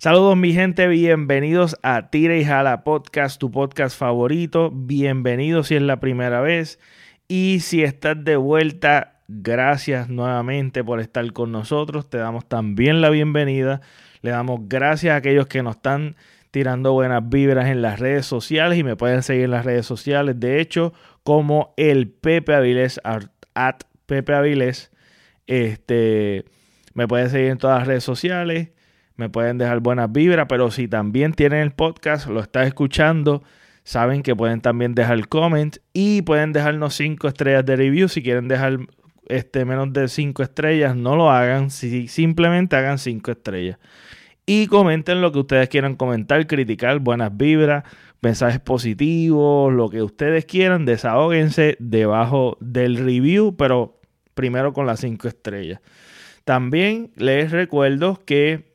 Saludos mi gente, bienvenidos a Tira y Jala Podcast, tu podcast favorito. Bienvenidos si es la primera vez. Y si estás de vuelta, gracias nuevamente por estar con nosotros. Te damos también la bienvenida. Le damos gracias a aquellos que nos están tirando buenas vibras en las redes sociales y me pueden seguir en las redes sociales. De hecho, como el Pepe Avilés, at Pepe Avilés. Este, me pueden seguir en todas las redes sociales me pueden dejar buenas vibras, pero si también tienen el podcast, lo estás escuchando, saben que pueden también dejar comment y pueden dejarnos 5 estrellas de review. Si quieren dejar este, menos de 5 estrellas, no lo hagan, si, simplemente hagan 5 estrellas. Y comenten lo que ustedes quieran comentar, criticar, buenas vibras, mensajes positivos, lo que ustedes quieran, desahóguense debajo del review, pero primero con las 5 estrellas. También les recuerdo que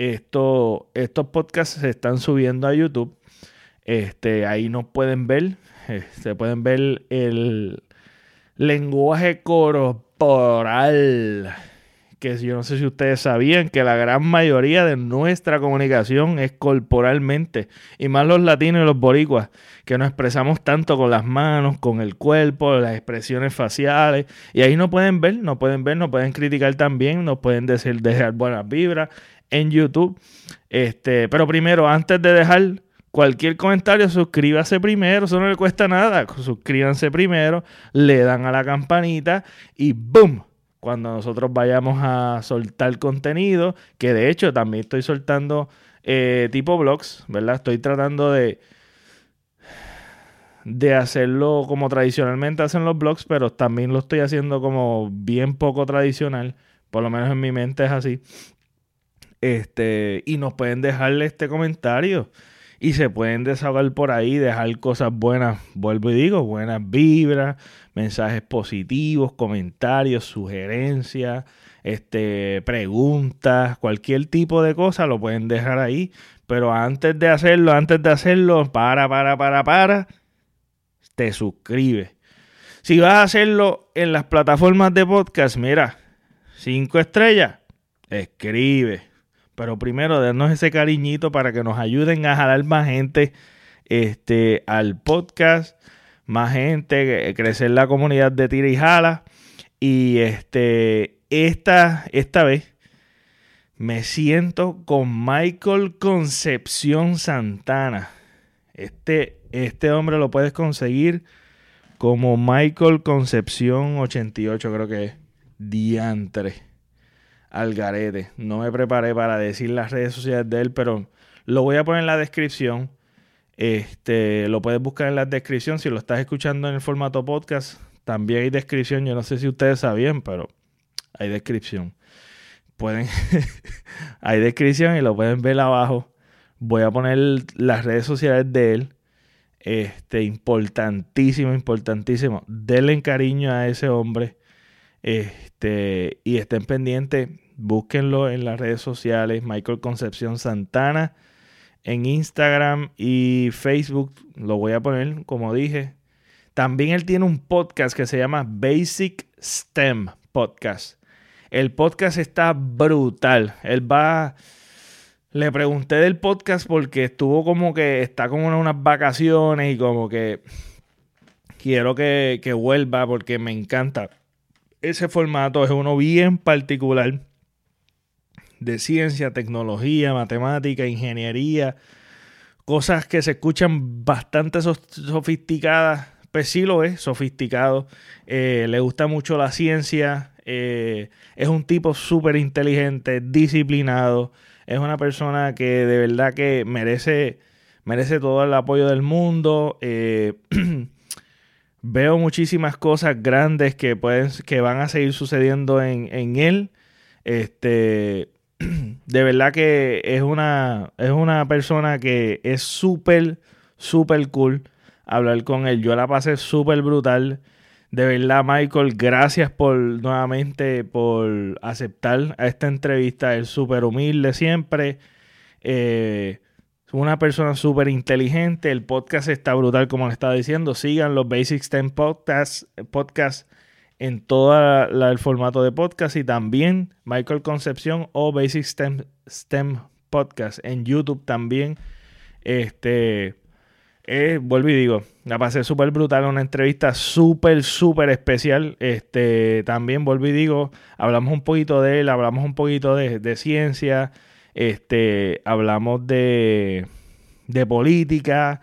esto, estos podcasts se están subiendo a YouTube. Este, ahí nos pueden ver. Eh, se pueden ver el lenguaje corporal. Que yo no sé si ustedes sabían que la gran mayoría de nuestra comunicación es corporalmente. Y más los latinos y los boricuas, que nos expresamos tanto con las manos, con el cuerpo, las expresiones faciales. Y ahí nos pueden ver, nos pueden ver, nos pueden criticar también, nos pueden decir, dejar buenas vibras en YouTube. Este, pero primero, antes de dejar cualquier comentario, suscríbase primero, eso no le cuesta nada. Suscríbanse primero, le dan a la campanita y ¡boom! Cuando nosotros vayamos a soltar contenido, que de hecho también estoy soltando eh, tipo blogs, ¿verdad? Estoy tratando de, de hacerlo como tradicionalmente hacen los blogs, pero también lo estoy haciendo como bien poco tradicional, por lo menos en mi mente es así. Este, y nos pueden dejarle este comentario. Y se pueden desahogar por ahí, dejar cosas buenas, vuelvo y digo, buenas vibras, mensajes positivos, comentarios, sugerencias, este, preguntas, cualquier tipo de cosa lo pueden dejar ahí. Pero antes de hacerlo, antes de hacerlo, para, para, para, para, te suscribes. Si vas a hacerlo en las plataformas de podcast, mira, cinco estrellas, escribe pero primero, denos ese cariñito para que nos ayuden a jalar más gente este, al podcast, más gente, crecer la comunidad de Tira y Jala. Y este, esta, esta vez me siento con Michael Concepción Santana. Este, este hombre lo puedes conseguir como Michael Concepción 88, creo que es. Diantre al garete. No me preparé para decir las redes sociales de él, pero lo voy a poner en la descripción. Este, lo puedes buscar en la descripción. Si lo estás escuchando en el formato podcast, también hay descripción. Yo no sé si ustedes sabían, pero hay descripción. Pueden, hay descripción y lo pueden ver abajo. Voy a poner las redes sociales de él. Este, importantísimo, importantísimo. Denle cariño a ese hombre. Este, y estén pendientes, búsquenlo en las redes sociales, Michael Concepción Santana, en Instagram y Facebook, lo voy a poner, como dije. También él tiene un podcast que se llama Basic STEM Podcast. El podcast está brutal. Él va... Le pregunté del podcast porque estuvo como que está como en unas vacaciones y como que quiero que, que vuelva porque me encanta ese formato es uno bien particular de ciencia, tecnología, matemática, ingeniería, cosas que se escuchan bastante sofisticadas. Pues sí lo es, sofisticado. Eh, le gusta mucho la ciencia. Eh, es un tipo súper inteligente, disciplinado. Es una persona que de verdad que merece, merece todo el apoyo del mundo. Eh, veo muchísimas cosas grandes que, pueden, que van a seguir sucediendo en, él. Este, de verdad que es una, es una persona que es súper, súper cool hablar con él. Yo la pasé súper brutal. De verdad, Michael, gracias por nuevamente por aceptar esta entrevista. Es súper humilde siempre. Eh, una persona súper inteligente. El podcast está brutal, como le estaba diciendo. Sigan los Basic STEM Podcasts podcast en todo el formato de podcast y también Michael Concepción o Basic STEM, STEM podcast en YouTube también. Este, eh, vuelvo y digo, la pasé súper brutal, una entrevista súper, súper especial. Este, también vuelvo y digo, hablamos un poquito de él, hablamos un poquito de, ciencia, este, hablamos de, de política,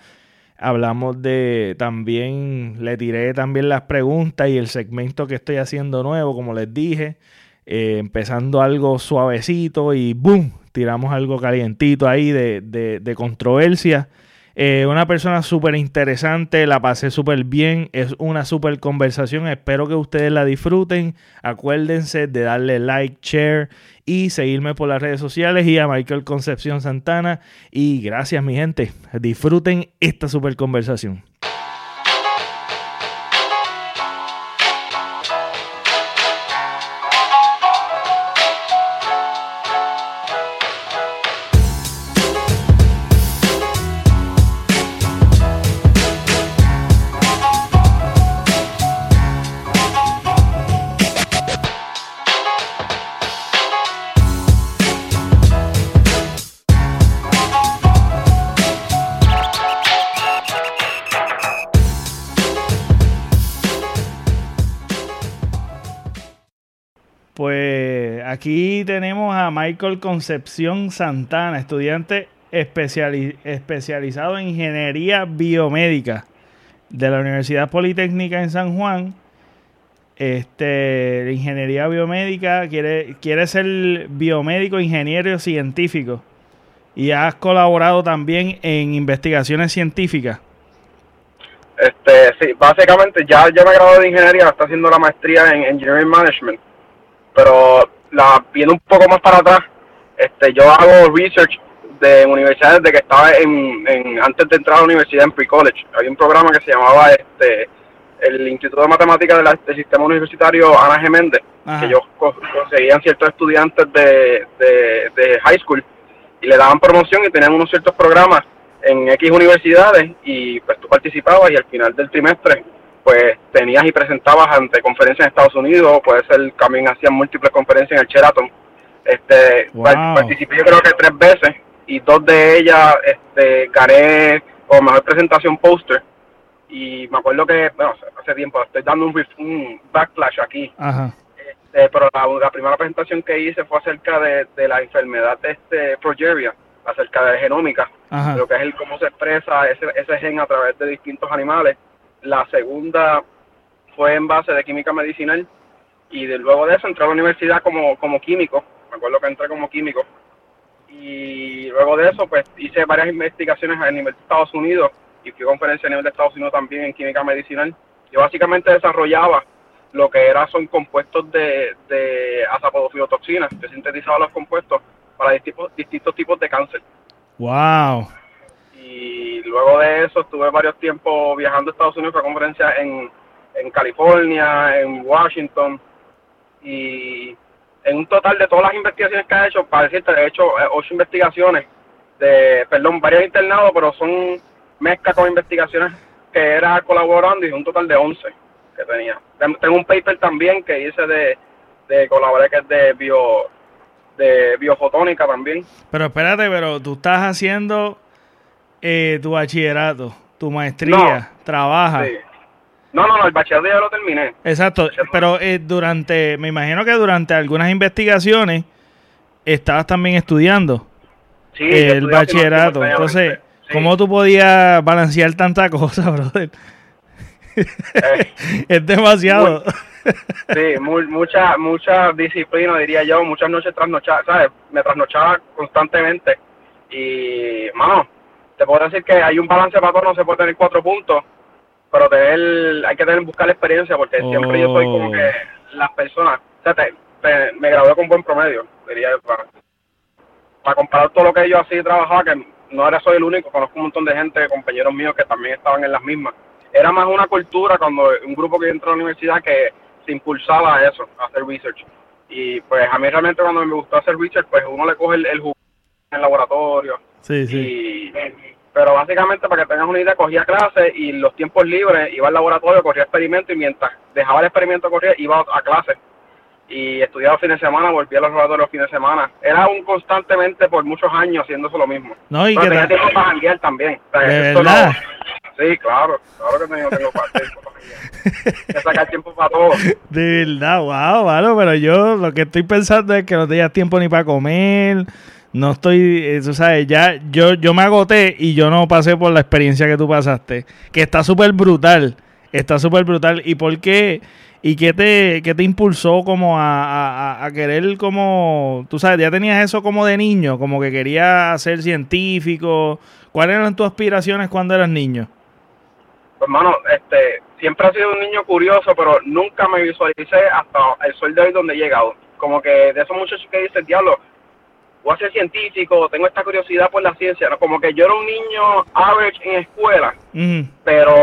hablamos de también, le tiré también las preguntas y el segmento que estoy haciendo nuevo, como les dije, eh, empezando algo suavecito y ¡boom! Tiramos algo calientito ahí de, de, controversia. Eh, una persona súper interesante, la pasé súper bien, es una súper conversación, espero que ustedes la disfruten. Acuérdense de darle like, share y seguirme por las redes sociales y a Michael Concepción Santana. Y gracias mi gente, disfruten esta súper conversación. Tenemos a Michael Concepción Santana, estudiante especializado en ingeniería biomédica de la Universidad Politécnica en San Juan. Este, ingeniería biomédica, quiere, quiere ser biomédico, ingeniero científico. Y has colaborado también en investigaciones científicas. Este, sí, básicamente ya, ya me gradué de ingeniería, está haciendo la maestría en Engineering Management. Pero la viendo un poco más para atrás, este, yo hago research de universidades desde que estaba en, antes de entrar a la universidad en pre-college. Había un programa que se llamaba este el Instituto de Matemáticas del Sistema Universitario Ana Geméndez, que ellos conseguían ciertos estudiantes de, de, high school y le daban promoción y tenían unos ciertos programas en X universidades y pues tú participabas y al final del trimestre pues tenías y presentabas ante conferencias en Estados Unidos, puede ser, también hacían múltiples conferencias en el Sheraton. Este, participé yo creo que tres veces y dos de ellas este, gané como mejor presentación póster. Y me acuerdo que, bueno, hace tiempo, estoy dando un, backlash aquí, este, pero la, primera presentación que hice fue acerca de, la enfermedad de este progeria, acerca de genómica, lo que es el cómo se expresa ese, ese gen a través de distintos animales la segunda fue en base de química medicinal y de, luego de eso entré a la universidad como, como químico, me acuerdo que entré como químico y luego de eso pues hice varias investigaciones a nivel de Estados Unidos y fui a conferencia a nivel de Estados Unidos también en química medicinal. Yo básicamente desarrollaba lo que era son compuestos de, de azapodofilotoxinas, que sintetizaba los compuestos para distintos, distintos tipos de cáncer. Wow y luego de eso estuve varios tiempos viajando a Estados Unidos para conferencias en, en California, en Washington y en un total de todas las investigaciones que he hecho, para decirte, he hecho eh, ocho investigaciones de, perdón, varios internados, pero son mezclas con investigaciones que era colaborando y un total de once que tenía. Tengo un paper también que hice de, de colaborar que es de bio de biofotónica también. Pero espérate, pero tú estás haciendo eh, tu bachillerato, tu maestría, trabaja. No, no, no, el bachillerato ya lo terminé. Exacto, pero eh, durante, me imagino que durante algunas investigaciones estabas también estudiando sí, el bachillerato. Entonces, ¿cómo tú podías balancear tanta cosa, brother? Eh, es demasiado. sí, mucha, mucha disciplina, diría yo, muchas noches trasnochadas, ¿sabes? Me trasnochaba constantemente y, mano, te puedo decir que hay un balance para todo, no se puede tener cuatro puntos, pero tener, hay que tener buscar la experiencia porque siempre yo soy como que las personas, o sea, me gradué con buen promedio, diría yo, para, comparar todo lo que yo así trabajaba, que no era soy el único, conozco un montón de gente, compañeros míos que también estaban en las mismas. Era más una cultura cuando un grupo que entró a la universidad que se impulsaba a eso, a hacer research. Y pues a mí realmente cuando me gustó hacer research, pues uno le coge el, el en el laboratorio, Sí, sí. pero básicamente, para que tengas una idea, cogía clase y los tiempos libres iba al laboratorio, corría experimento y mientras dejaba el experimento correr, iba a clase. y estudiaba fines de semana, volvía a los laboratorios los fines de semana. Era un constantemente por muchos años haciéndose lo mismo. No, y Pero que tenía te- tiempo para janguear también. O sea, ¿De no- verdad? sí, claro, claro que tengo, tengo para tiempo que sacar tiempo para todo. De verdad, wow, mano, pero yo lo que estoy pensando es que no tenías tiempo ni para comer. No estoy, eh, tú sabes, ya yo, yo me agoté y yo no pasé por la experiencia que tú pasaste. Que está súper brutal. Está súper brutal. ¿Y por qué? ¿Y qué te, qué te impulsó como a, a- a- querer como, tú sabes, ya tenías eso como de niño, como que querías ser científico? ¿Cuáles eran tus aspiraciones cuando eras niño? Pues, hermano, este, siempre he sido un niño curioso, pero nunca me visualicé hasta el sol de hoy donde he llegado. Como que de esos muchachos que dicen, diablo, voy a ser científico, tengo esta curiosidad por la ciencia, ¿no? Como que yo era un niño average en escuela, pero,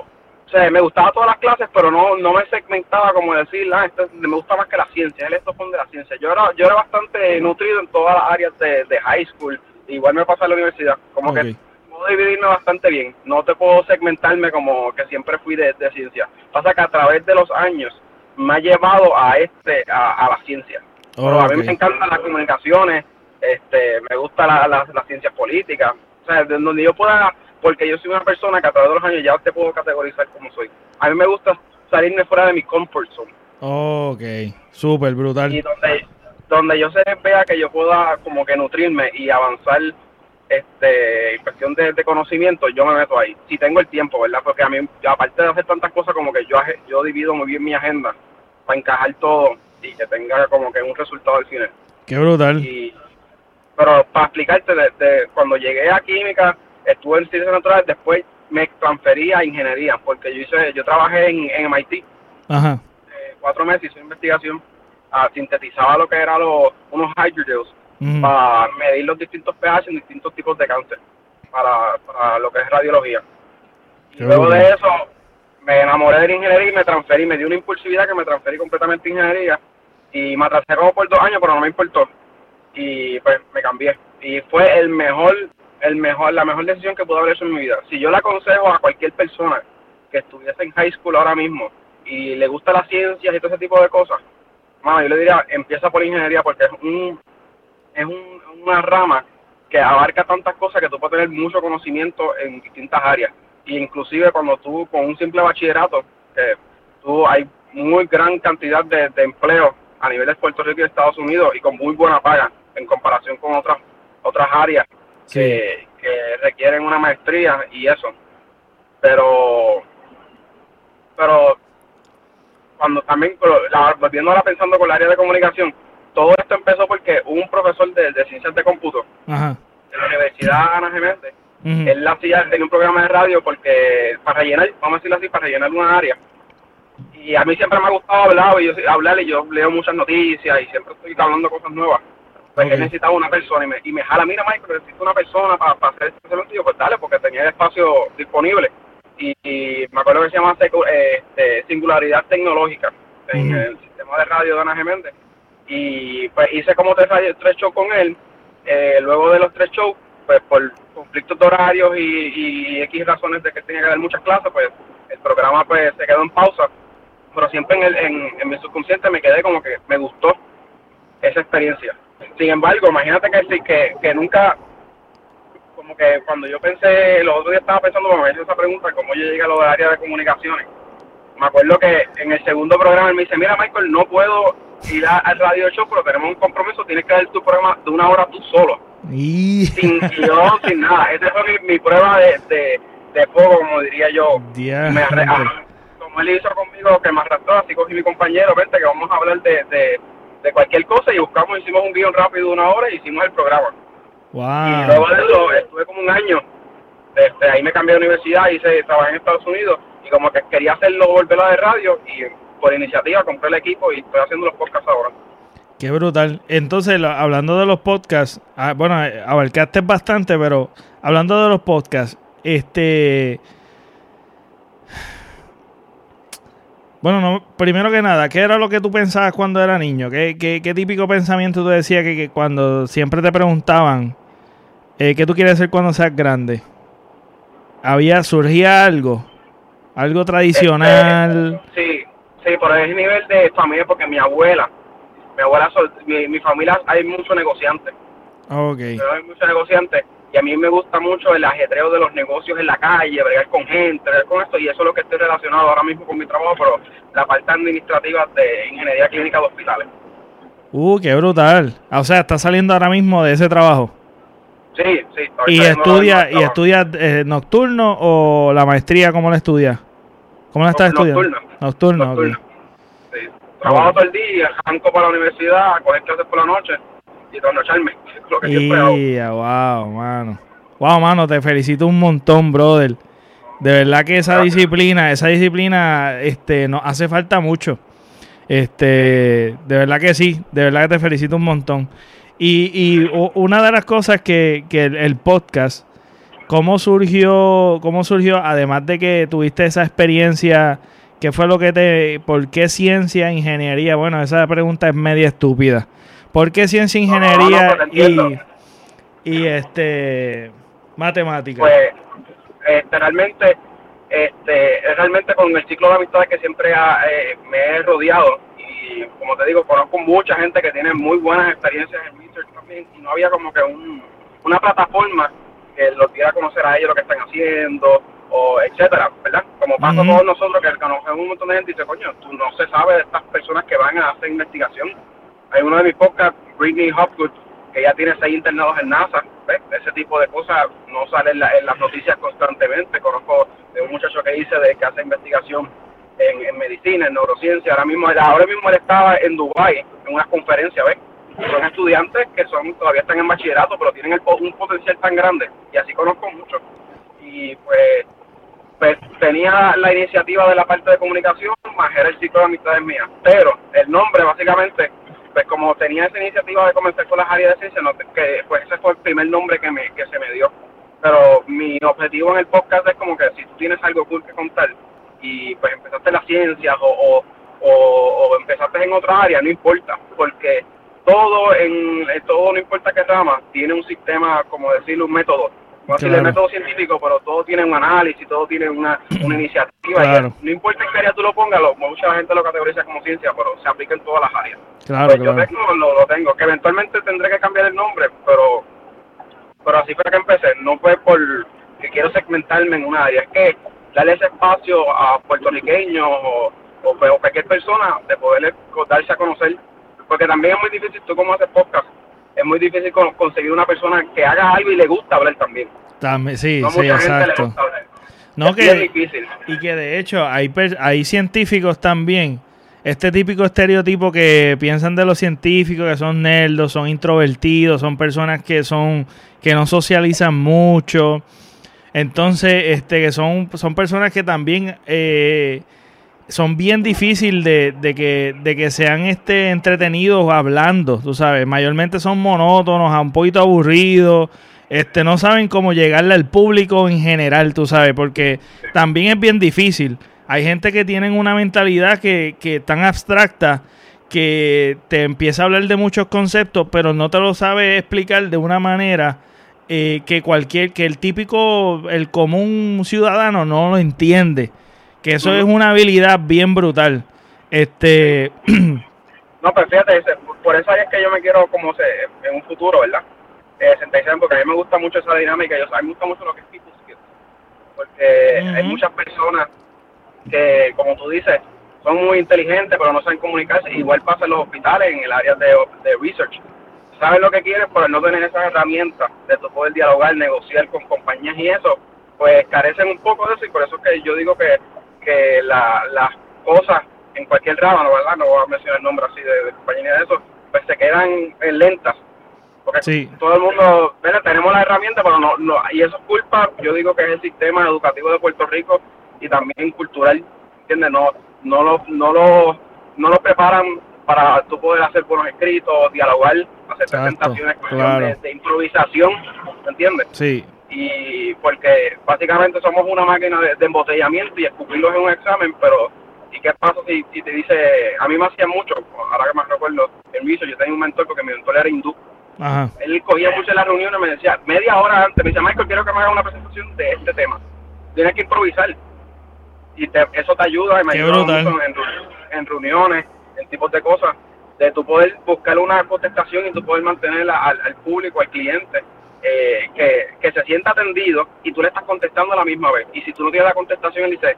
o sea, me gustaba todas las clases, pero no, no me segmentaba como decir, ah, esto me gusta más que la ciencia, el esto de la ciencia. Yo era, yo era bastante nutrido en todas las áreas de, de high school, igual me pasa en la universidad, como que puedo dividirme bastante bien, no te puedo segmentarme como que siempre fui de, de ciencia. Pasa que a través de los años me ha llevado a este, a, a la ciencia. Pero a mí me encantan las comunicaciones, este, me gusta la, la, las ciencias políticas, o sea, de donde yo pueda, porque yo soy una persona que a través de los años ya te puedo categorizar como soy. A mí me gusta salirme fuera de mi comfort zone Ok, súper brutal. y donde, donde yo se vea que yo pueda como que nutrirme y avanzar este en cuestión de, de conocimiento, yo me meto ahí. Si tengo el tiempo, ¿verdad? Porque a mí, aparte de hacer tantas cosas, como que yo, yo divido muy bien mi agenda para encajar todo y que tenga como que un resultado al final. Qué brutal. Y, pero para explicarte, de, de cuando llegué a química, estuve en ciencias naturales, después me transferí a ingeniería, porque yo hice, yo trabajé en, en MIT Ajá. eh, cuatro meses, hice investigación, ah, sintetizaba lo que eran los, unos hydrogels para medir los distintos pH en distintos tipos de cáncer, para, para lo que es radiología. Y Qué luego de eso, me enamoré de la ingeniería y me transferí, me dio una impulsividad que me transferí completamente a ingeniería y me atrasé como por dos años, pero no me importó. Y pues me cambié. Y fue el mejor, el mejor, la mejor decisión que pude haber hecho en mi vida. Si yo le aconsejo a cualquier persona que estuviese en high school ahora mismo y le gusta las ciencias y todo ese tipo de cosas, mano, yo le diría, empieza por ingeniería porque es un, es un- una rama que abarca tantas cosas que tú puedes tener mucho conocimiento en distintas áreas. Y inclusive cuando tú con un simple bachillerato, que tú hay muy gran cantidad de, de empleo a nivel de Puerto Rico y de Estados Unidos y con muy buena paga en comparación con otras otras áreas Sí. que, que requieren una maestría y eso. Pero pero cuando también, la- volviendo ahora pensando con el área de comunicación, todo esto empezó porque un profesor de, de ciencias de cómputo Ajá. de la Universidad Ana Geméndez. Ujú. Él hacía, tenía un programa de radio porque, para rellenar, vamos a decirlo así, para rellenar una área. Y a mí siempre me ha gustado hablar y yo, hablar y yo leo muchas noticias y siempre estoy hablando cosas nuevas. Pues Ok. él necesitaba una persona y me, y me jala, mira Michael, necesito una persona para, para hacer este segmento. Y yo, pues dale, porque tenía el espacio disponible. Y, y me acuerdo que se llama eh, este, Singularidad Tecnológica en el sistema de radio de Ana Geméndez. Y pues hice como tres, tres shows con él. Eh, luego de los tres shows, pues por conflictos de horarios y, y X razones de que tenía que dar muchas clases, pues el programa pues se quedó en pausa. Pero siempre en, el, en, en mi subconsciente me quedé como que me gustó esa experiencia. Sin embargo, imagínate que, que, que nunca, como que cuando yo pensé, los otros días estaba pensando, me hizo esa pregunta, cómo yo llegué a lo del área de comunicaciones. Me acuerdo que en el segundo programa él me dice, mira Michael, no puedo ir a- al radio show, pero tenemos un compromiso, tienes que dar tu programa de una hora tú solo Y... sin guion, sin nada. Esa fue mi, mi prueba de, de, de fuego, como diría yo. Diantre. Me arre- ah, como él hizo conmigo, que me arrastró, así cogí mi compañero, vente que vamos a hablar de, de, de cualquier cosa y buscamos, hicimos un guion rápido de una hora y hicimos el programa. Y luego Wow. de eso estuve como un año, este, ahí me cambié de universidad, hice, trabajé en Estados Unidos y como que quería hacerlo, volver a de radio y por iniciativa compré el equipo y estoy haciendo los podcasts ahora. Qué brutal. Entonces, hablando de los podcasts, ah, bueno, eh, abarcaste bastante, pero hablando de los podcasts, este... Bueno, no, primero que nada, ¿qué era lo que tú pensabas cuando era niño? ¿Qué, qué, qué típico pensamiento tú decías que, que cuando siempre te preguntaban eh, qué tú quieres ser cuando seas grande? ¿Había, surgía algo? ¿Algo tradicional? Este, sí, Sí, pero es nivel de familia porque mi abuela, mi abuela, mi, mi familia hay muchos negociantes. Ok. Hay muchos negociantes y a mí me gusta mucho el ajetreo de los negocios en la calle, bregar con gente, bregar con esto, y eso es lo que estoy relacionado ahora mismo con mi trabajo, pero la parte administrativa de ingeniería clínica de hospitales. Uh, qué brutal. O sea, está saliendo ahora mismo de ese trabajo. Sí, sí. ¿Y estudia, ¿y estudia eh, nocturno o la maestría cómo la estudia? ¿Cómo la estás estudiando? Nocturno. Nocturno, Sí. Trabajo todo el día, arranco para la universidad, coger clases por la noche y trasnocharme. Lo que siempre hago. wow, mano. Wow, mano, te felicito un montón, brother. De verdad que esa disciplina, esa disciplina, este, nos hace falta mucho. Este, de verdad que sí, de verdad que te felicito un montón. Y, y una de las cosas que, que el, podcast, ¿cómo surgió, cómo surgió, además de que tuviste esa experiencia, qué fue lo que te, por qué ciencia, ingeniería? Bueno, esa pregunta es media estúpida. ¿Por qué ciencia, ingeniería y, y este matemática? Pues este, realmente, este, realmente con el ciclo de amistades que siempre eh, me he rodeado y como te digo, conozco mucha gente que tiene muy buenas experiencias en research también y no había como que un, una plataforma que los diera a conocer a ellos lo que están haciendo o etcétera, ¿verdad? Como pasa todos nosotros que conocemos un montón de gente y dice, coño, tú no se sabe de estas personas que van a hacer investigación hay uno de mis podcasts, Britney Hopgood, que ya tiene seis internados en NASA. ¿ves? Ese tipo de cosas no salen en, las noticias constantemente. Conozco de un muchacho que dice de que hace investigación en, medicina, en neurociencia. Ahora mismo, ahora mismo él estaba en Dubai en una conferencia, ¿ves? Son estudiantes que son todavía están en bachillerato, pero tienen el, un potencial tan grande. Y así conozco mucho. Y pues, pues tenía la iniciativa de la parte de comunicación, más era el ciclo de amistades mías. Pero el nombre básicamente pues como tenía esa iniciativa de comenzar con las áreas de ciencia, que pues ese fue el primer nombre que, me, que se me dio. Pero mi objetivo en el podcast es como que si tú tienes algo cool que contar y pues empezaste las ciencias o, o, o, empezaste en otra área, no importa, porque todo en todo no importa qué rama, tiene un sistema, como decirlo, un método claro. el método científico, pero todo tiene un análisis, todo tiene una, una iniciativa. no importa qué área tú lo pongas, lo, mucha gente lo categoriza como ciencia, pero se aplica en todas las áreas. Claro, pues Yo tengo, lo, tengo, que eventualmente tendré que cambiar el nombre, pero pero así fue que empecé. No fue por que quiero segmentarme en una área, es que darle ese espacio a puertorriqueños o, o, o cualquier persona de poder darse a conocer, porque también es muy difícil, tú como haces podcast, es muy difícil conseguir una persona que haga algo y le gusta hablar también. También, sí, sí, exacto. No, que, difícil. Y que de hecho hay, hay científicos también, este típico estereotipo que piensan de los científicos, que son nerdos, son introvertidos, son personas que son que no socializan mucho. Entonces, este que son, son personas que también eh, son bien difíciles de, que, de que sean este, entretenidos hablando, tú sabes. Mayormente son monótonos, un poquito aburridos. Este, no saben cómo llegarle al público en general, tú sabes, porque también es bien difícil. Hay gente que tienen una mentalidad que, que tan abstracta que te empieza a hablar de muchos conceptos, pero no te lo sabe explicar de una manera eh, que cualquier, que el típico, el común ciudadano no lo entiende. Que eso es una habilidad bien brutal. Este. no, pero fíjate, por eso es que yo me quiero, como se, en un futuro, ¿verdad? Eh, porque a mí me gusta mucho esa dinámica. Yo, a mí me gusta mucho lo que es people skills. Porque hay muchas personas que, como tú dices, son muy inteligentes, pero no saben comunicarse. Igual pasa en los hospitales, en el área de, de research. Saben lo que quieren, pero no tener esas herramientas de tu poder dialogar, negociar con compañías y eso, pues carecen un poco de eso. Y por eso es que yo digo que que la, las cosas en cualquier rama, ¿no, ¿verdad? No voy a mencionar el nombre así de, de compañía de eso, pues se quedan en lentas. Porque todo el mundo, bueno, tenemos la herramienta, pero no, no, y eso es culpa, yo digo que es el sistema educativo de Puerto Rico y también cultural, ¿entiendes? No, no lo, no lo, no lo preparan para tú poder hacer buenos escritos, dialogar, hacer presentaciones de, improvisación, ¿entiendes? Sí y porque básicamente somos una máquina de, embotellamiento y escupirlos en un examen, pero ¿y qué pasa si, si te dice, a mí me hacía mucho, ahora que más recuerdo, en viso, yo tenía un mentor porque mi mentor era hindú, Ajá. él cogía mucho en la reunión y me decía, media hora antes, me decía, Michael, quiero que me haga una presentación de este tema, tienes que improvisar, y te, eso te ayuda, y me ayuda mucho en, en reuniones, en tipos de cosas, de tu poder buscar una contestación y tú poder mantener al, al público, al cliente, eh, que, que se sienta atendido y tú le estás contestando a la misma vez. Y si tú no tienes la contestación, él dice,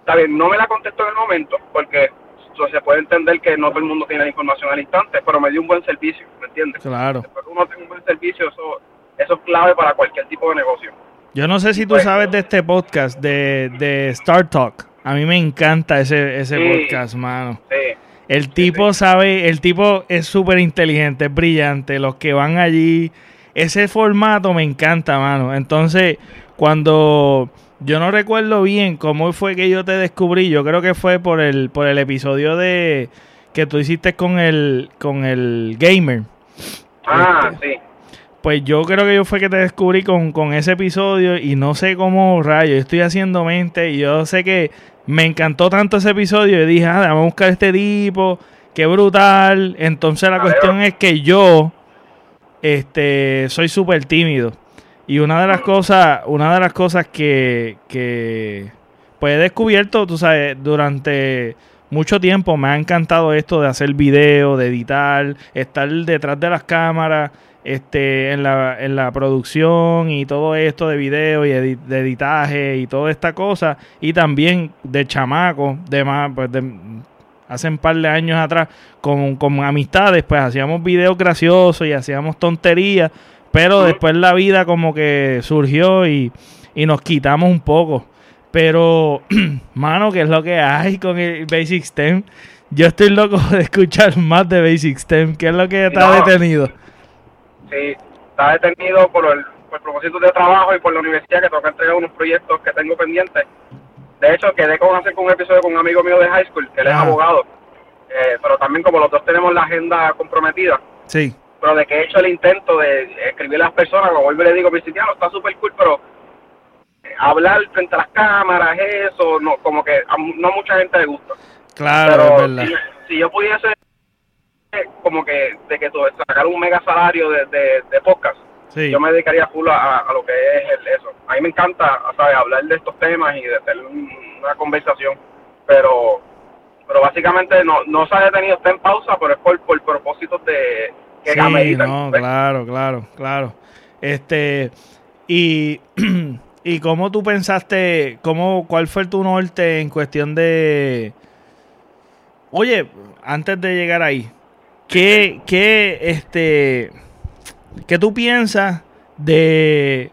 está bien, no me la contesto en el momento, porque se puede entender que no todo el mundo tiene la información al instante, pero me dio un buen servicio, ¿me entiendes? Claro. Después que uno tenga un buen servicio, eso, eso es clave para cualquier tipo de negocio. Yo no sé si tú sabes de este podcast de, de Star Talk. A mí me encanta ese, ese podcast, mano. Sí. El tipo sabe, el tipo es súper inteligente, es brillante. Los que van allí, ese formato me encanta, mano. Entonces, cuando yo no recuerdo bien cómo fue que yo te descubrí, yo creo que fue por el, por el episodio de que tú hiciste con el, con el gamer. Ah, este, sí. Pues yo creo que yo fue que te descubrí con, con ese episodio y no sé cómo rayo, estoy haciendo mente y yo sé que me encantó tanto ese episodio y dije, ah, vamos a buscar a este tipo, qué brutal. Entonces la cuestión es que yo este, soy súper tímido. Y una de las cosas, una de las cosas que, que pues he descubierto, tú sabes, durante mucho tiempo me ha encantado esto de hacer video, de editar, estar detrás de las cámaras este, en, la, en la producción y todo esto de video y de editaje y toda esta cosa. Y también de chamaco, de más, pues de, hace un par de años atrás, con, con amistades, pues hacíamos videos graciosos y hacíamos tonterías. Pero después la vida como que surgió y, y nos quitamos un poco. Pero, mano, ¿qué es lo que hay con el Basic STEM? Yo estoy loco de escuchar más de Basic STEM. ¿Qué es lo que está detenido? Sí, está detenido por el, por propósito de trabajo y por la universidad que tengo que entregar unos proyectos que tengo pendientes. De hecho, quedé con hacer un episodio con un amigo mío de high school, que él es abogado. Eh, pero también como los dos tenemos la agenda comprometida. Sí. Pero de que he hecho el intento de escribir a las personas, como vuelvo y le digo, mi sitiano está súper cool, pero hablar frente a las cámaras, eso, no como que a no mucha gente le gusta. Claro, pero si, si, yo pudiese como que de que sacar un mega salario de, de, podcast, yo me dedicaría full a, a, lo que es el, eso. A mí me encanta, ¿sabes? hablar de estos temas y de tener una conversación, pero pero básicamente no, no se ha detenido, está en pausa, pero es por, por propósitos de que sí, no, claro, claro, claro. Este, y, y cómo tú pensaste, cómo, cuál fue tu norte en cuestión de, oye, antes de llegar ahí, ¿Qué, qué, este, qué tú piensas de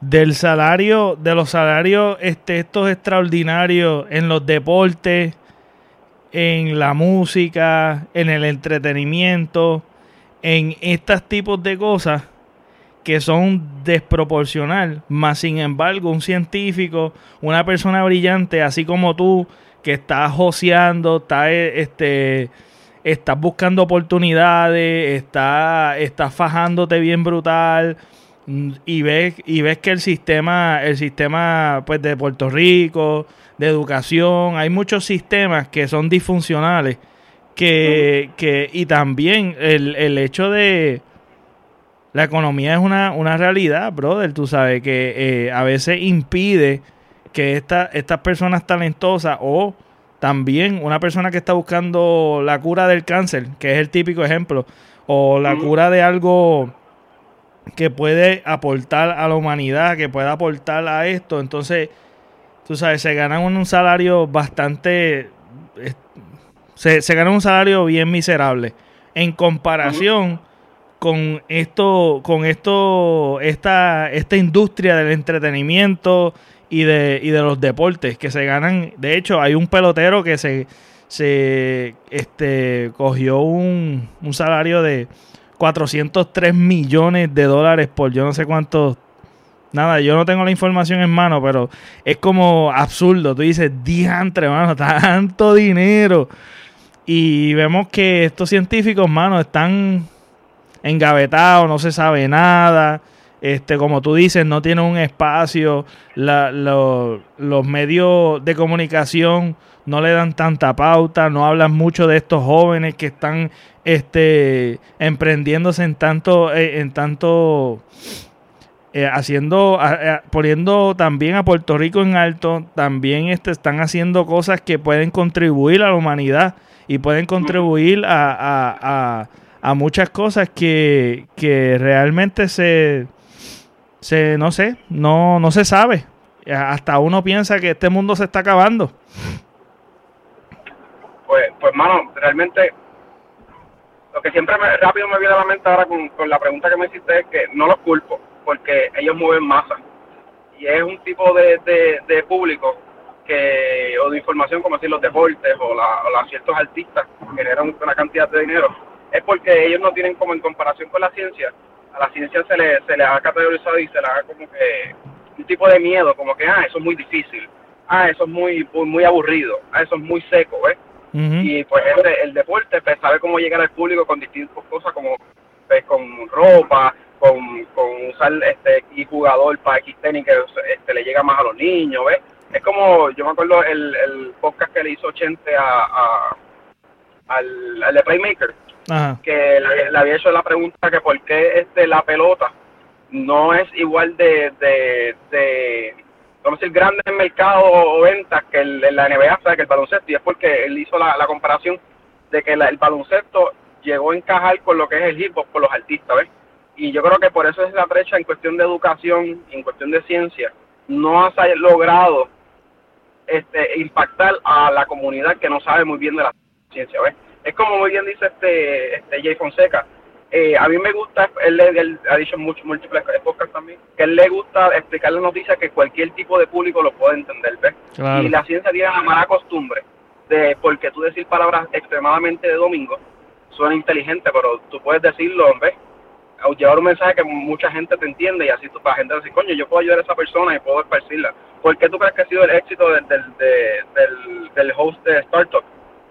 del salario, de los salarios este, estos extraordinarios en los deportes, en la música, en el entretenimiento, en estos tipos de cosas que son desproporcional, más sin embargo un científico, una persona brillante, así como tú, que estás joseando, está este estás buscando oportunidades, estás, estás fajándote bien brutal y ves, y ves que el sistema, el sistema pues, de Puerto Rico, de educación, hay muchos sistemas que son disfuncionales. Que, que, y también el, el hecho de la economía es una, una realidad, brother. Tú sabes que eh, a veces impide que esta, estas personas talentosas o también una persona que está buscando la cura del cáncer, que es el típico ejemplo, o la cura de algo que puede aportar a la humanidad, que puede aportar a esto, entonces, tú sabes, se ganan un salario bastante, se, se ganan un salario bien miserable. En comparación con esto, con esto, esta, esta industria del entretenimiento y de, y de los deportes que se ganan. De hecho, hay un pelotero que se, se este, cogió un, un salario de 403 millones de dólares por yo no sé cuántos. Nada, yo no tengo la información en mano, pero es como absurdo. Tú dices, diantre, mano, tanto dinero. Y vemos que estos científicos, mano, están engavetados, no se sabe nada este, como tú dices, no tiene un espacio, los medios de comunicación no le dan tanta pauta, no hablan mucho de estos jóvenes que están este, emprendiéndose en tanto, eh, en tanto eh, haciendo, poniendo también a Puerto Rico en alto, también este, están haciendo cosas que pueden contribuir a la humanidad y pueden contribuir a, muchas cosas que, realmente se, se, no sé, no, no se sabe. Hasta uno piensa que este mundo se está acabando. Pues, pues mano, realmente lo que siempre me, rápido me viene a la mente ahora con, con la pregunta que me hiciste es que no los culpo porque ellos mueven masa. Y es un tipo de, de, público que, o de información, como decir los deportes o, la, ciertos artistas generan una cantidad de dinero, es porque ellos no tienen como en comparación con la ciencia, a la ciencia se le, se le ha categorizado y se le ha como que un tipo de miedo, como que, ah, eso es muy difícil, ah, eso es muy, muy, aburrido, ah, eso es muy seco, ¿ves? Y pues el, el deporte, pues sabe cómo llegar al público con distintas cosas como pues, con ropa, con, con usar este y jugador para X tenis que este, le llega más a los niños, ¿ves? Es como, yo me acuerdo el, el podcast que le hizo Chente a, al, al, de Playmaker, que le, había hecho la pregunta que por qué este, la pelota no es igual de, de, de vamos a decir, grande en mercado o ventas que el, la NBA, o que el baloncesto, y es porque él hizo la, la comparación de que el baloncesto llegó a encajar con lo que es el hip hop, con los artistas, ¿ves? y yo creo que por eso es la brecha en cuestión de educación, en cuestión de ciencia, no ha logrado este, impactar a la comunidad que no sabe muy bien de la ciencia. ¿ves? Es como muy bien dice este, este Jay Fonseca, eh, a mí me gusta, él, él, ha dicho mucho, múltiples podcasts también, que él le gusta explicar la noticia que cualquier tipo de público lo puede entender. ¿ves? Y la ciencia tiene la mala costumbre de, porque tú decir palabras extremadamente de domingo, suena inteligente, pero tú puedes decirlo, ¿ves? llevar un mensaje que mucha gente te entiende y así tú para gente decir, coño, yo puedo ayudar a esa persona y puedo esparcirla. ¿Por qué tú crees que ha sido el éxito del, del, del, del host de Startup?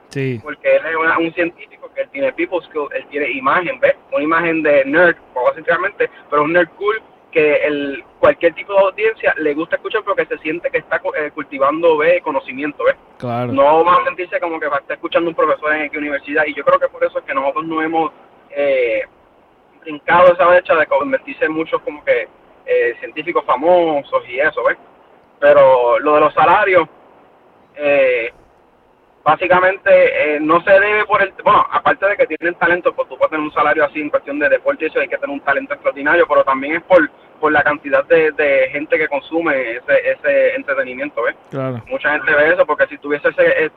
Sí. Porque él es un científico que él tiene people skills, él tiene imagen, ¿ves? Una imagen de nerd, básicamente, pero un nerd cool que el, cualquier tipo de audiencia le gusta escuchar porque se siente que está eh, cultivando ¿ves? conocimiento, ¿ves? Claro. No va a sentirse como que va a estar escuchando un profesor en qué universidad y yo creo que por eso es que nosotros no hemos... Eh, brincado esa brecha de convertirse en muchos como que eh, científicos famosos y eso, ¿ves? Pero lo de los salarios, eh, básicamente eh, no se debe por el, bueno, aparte de que tienen talento, pues tú puedes tener un salario así en cuestión de deporte eso, hay que tener un talento extraordinario, pero también es por, por la cantidad de, de gente que consume ese, ese entretenimiento, ¿ves? Claro. Mucha gente ve eso, porque si tuviese ese,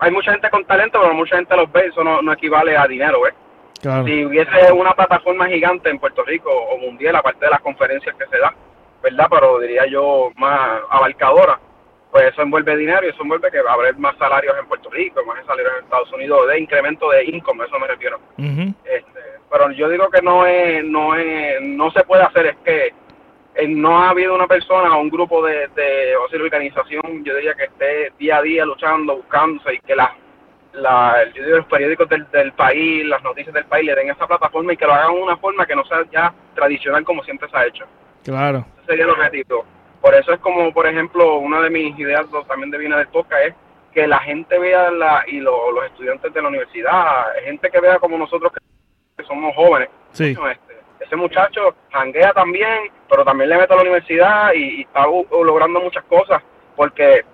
hay mucha gente con talento, pero mucha gente los ve, eso no, no equivale a dinero, ¿ves? Si hubiese una plataforma gigante en Puerto Rico o mundial, aparte de las conferencias que se dan, ¿verdad? Pero diría yo más abarcadora, pues eso envuelve dinero y eso envuelve que va a haber más salarios en Puerto Rico, más salarios en Estados Unidos, de incremento de income, eso me refiero. este, pero yo digo que no es, no es, no se puede hacer, es que eh, no ha habido una persona o un grupo de, de o sea, organización, yo diría que esté día a día luchando, buscándose y que las la, los periódicos del, del, país, las noticias del país le den esa plataforma y que lo hagan de una forma que no sea ya tradicional como siempre se ha hecho. Claro. Ese sería el objetivo. Por eso es como, por ejemplo, una de mis ideas también de Viene del Toca es que la gente vea, la, y los estudiantes de la universidad, gente que vea como nosotros que, somos jóvenes. Sí. Este, ese muchacho janguea también, pero también le mete a la universidad y, y está logrando muchas cosas porque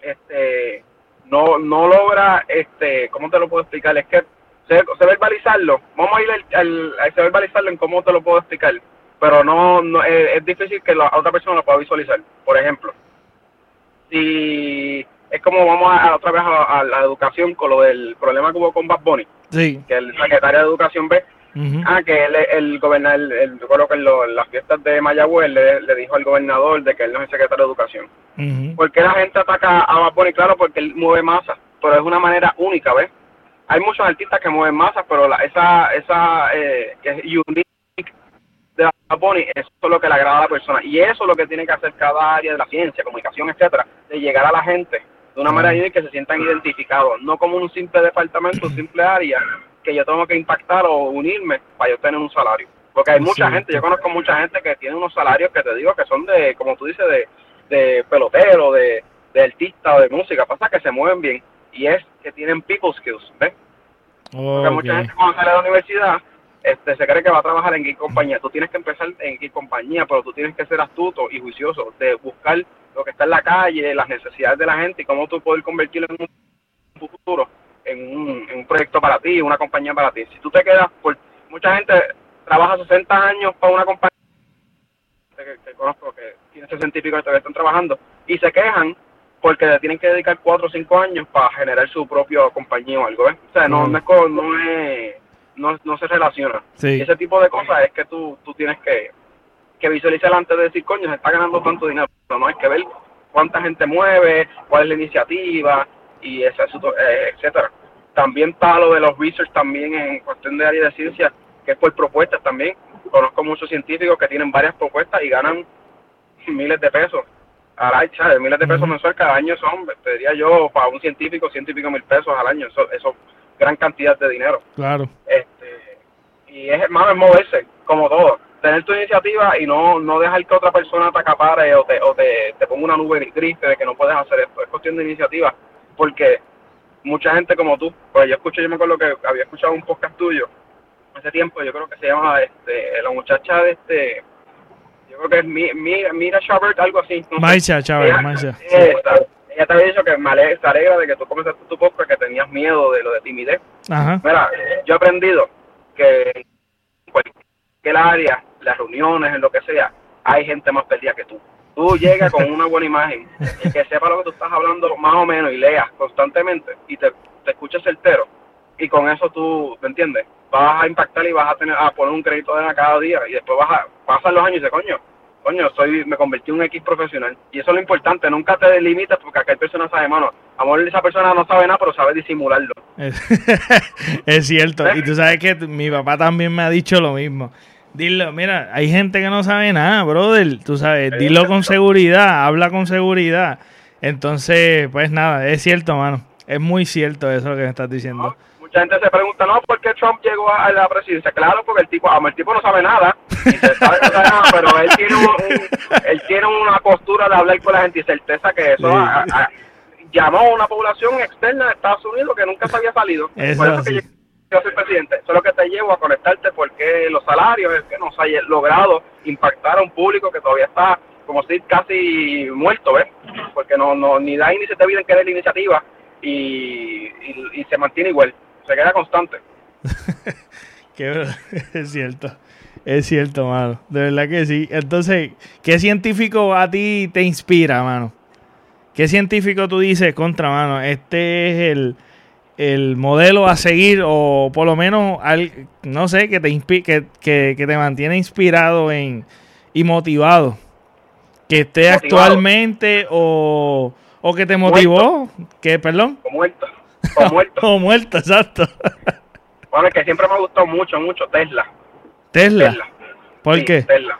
este no no logra, este, ¿cómo te lo puedo explicar? Es que se, verbalizarlo, vamos a ir al, a verbalizarlo en cómo te lo puedo explicar, pero no, no es, difícil que la otra persona lo pueda visualizar. Por ejemplo, si es como vamos a, otra vez a, la educación con lo del problema que hubo con Bad Bunny, sí. que el secretario de Educación ve Ah, que él, el gobernador, el, recuerdo que en, las fiestas de Mayagüez le, le, dijo al gobernador de que él no es el secretario de Educación. ¿Por qué la gente ataca a Bad Claro, porque él mueve masa, pero es una manera única, ¿ves? Hay muchos artistas que mueven masas, pero la, esa, esa eh, que es unique de Bad Bunny, eso es lo que le agrada a la persona. Y eso es lo que tiene que hacer cada área de la ciencia, comunicación, etcétera, de llegar a la gente de una manera que se sientan identificados, no como un simple departamento, un simple área que yo tengo que impactar o unirme para yo tener un salario. Porque hay mucha gente, yo conozco mucha gente que tiene unos salarios que te digo que son de, como tú dices, de, de pelotero, de, de artista o de música. Pasa que se mueven bien y es que tienen people skills, ¿ves? Porque mucha gente cuando sale de la universidad este, se cree que va a trabajar en qué compañía. Tú tienes que empezar en qué compañía, pero tú tienes que ser astuto y juicioso de buscar lo que está en la calle, las necesidades de la gente y cómo tú puedes convertirlo en un futuro, en un, en un proyecto para ti, una compañía para ti. Si tú te quedas, por mucha gente trabaja 60 años para una compañía que, conozco que tiene 60 y pico que todavía están trabajando y se quejan porque tienen que dedicar 4 o 5 años para generar su propia compañía o algo, ¿ves? O sea, no, no, es, no es no, no se relaciona. Y ese tipo de cosas es que tú, tú tienes que, que visualizar antes de decir, coño, se está ganando tanto dinero. No, hay que ver cuánta gente mueve, cuál es la iniciativa y ese, eh, etcétera. También está lo de los research también en cuestión de área de ciencia, que es por propuestas también. Conozco muchos científicos que tienen varias propuestas y ganan miles de pesos al año, miles de pesos mensuales cada año son, te diría yo, para un científico, ciento y pico mil pesos al año. Eso, eso gran cantidad de dinero. Claro. Este, y es, más, es moverse, como todo. Tener tu iniciativa y no, no dejar que otra persona te acapare o te, o te, te ponga una nube gris de que no puedes hacer esto. Es cuestión de iniciativa. Porque mucha gente como tú, pues yo escuché, yo me acuerdo que había escuchado un podcast tuyo hace tiempo, yo creo que se llama este, la muchacha de este, yo creo que es Mira, Mira Chabert, algo así. No Maisha Chabert, Maisha ella te había dicho que me alegra, se alegra de que tú comenzaste tu podcast, que tenías miedo de lo de timidez. Ajá. Mira, yo he aprendido que en cualquier área, las reuniones, en lo que sea, hay gente más perdida que tú. Tú llegas con una buena imagen y que sepa lo que tú estás hablando más o menos y leas constantemente y te, te escuches certero. Y con eso tú, ¿me entiendes? Vas a impactar y vas a tener a poner un crédito de cada día y después vas a pasar los años y dices, coño, coño, soy, me convertí en un X profesional. Y eso es lo importante, nunca te delimites porque aquella persona sabe, mano, a lo esa persona no sabe nada, pero sabe disimularlo. es cierto, y tú sabes que mi papá también me ha dicho lo mismo. Dilo, mira, hay gente que no sabe nada, brother, tú sabes, dilo con seguridad, habla con seguridad. Entonces, pues nada, es cierto, mano. Es muy cierto eso lo que me estás diciendo mucha gente se pregunta, no, ¿por qué Trump llegó a la presidencia? Claro, porque el tipo, el tipo no sabe nada, y se sabe no sabe nada pero él tiene, él tiene una postura de hablar con la gente y certeza que eso llamó a una población externa de Estados Unidos que nunca se había salido. Eso Por eso que yo soy presidente. Eso es lo que te llevo a conectarte porque los salarios es que nos ha logrado impactar a un público que todavía está como si casi muerto, ¿ves? Porque no, no ni da ni se te en que la iniciativa y, y se mantiene igual se queda constante. es cierto. Es cierto, mano. De verdad que sí. Entonces, ¿qué científico a ti te inspira, mano? ¿Qué científico tú dices, contra, mano? Este es el, el modelo a seguir o por lo menos, al, no sé, que te, que, que, te mantiene inspirado en, y motivado. Que esté actualmente o, o que te motivó. Que, perdón. Muerto. O muerto. o muerto, exacto. bueno, es que siempre me ha gustado mucho, mucho Tesla. ¿Tesla? ¿Por qué? Tesla.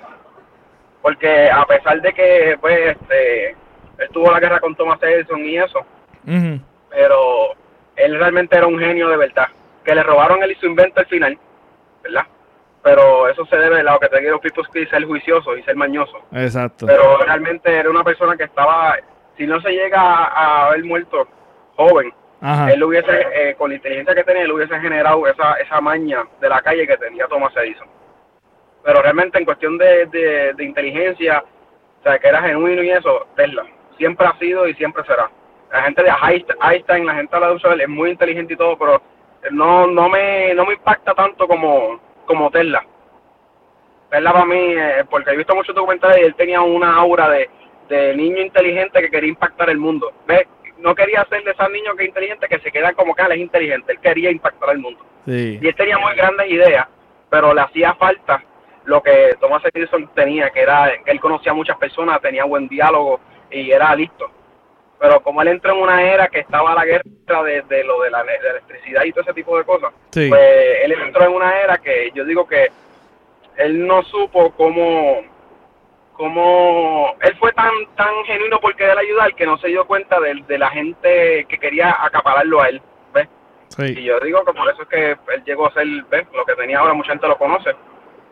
Porque a pesar de que, pues, este, él tuvo la guerra con Thomas Edison y eso, pero él realmente era un genio de verdad. Que le robaron él y su invento al final, ¿verdad? Pero eso se debe a lo que te quiero, People ser juicioso y ser mañoso. Exacto. Pero realmente era una persona que estaba, si no se llega a haber muerto joven, él hubiese, eh, con la inteligencia que tenía, él hubiese generado esa, esa maña de la calle que tenía Thomas Edison. Pero realmente en cuestión de, de, inteligencia, o sea, que era genuino y eso, Tesla, siempre ha sido y siempre será. La gente de Einstein, la gente de la de es muy inteligente y todo, pero no, no, me, no me impacta tanto como, como Tesla. Tesla para mí, eh, porque he visto muchos documentales y él tenía una aura de, de niño inteligente que quería impactar el mundo. ¿Ves? No quería ser de esos niños que es inteligente que se quedan como que ah, él es inteligente, él quería impactar al mundo. Y él tenía muy grandes ideas, pero le hacía falta lo que Thomas Edison tenía, que era que él conocía a muchas personas, tenía buen diálogo y era listo. Pero como él entró en una era que estaba la guerra de, lo de la, electricidad y todo ese tipo de cosas, pues él entró en una era que yo digo que él no supo cómo como él fue tan tan genuino por querer ayudar que no se dio cuenta de, de la gente que quería acapararlo a él, ¿ves? Y yo digo que por eso es que él llegó a ser, ¿ves? Lo que tenía ahora mucha gente lo conoce.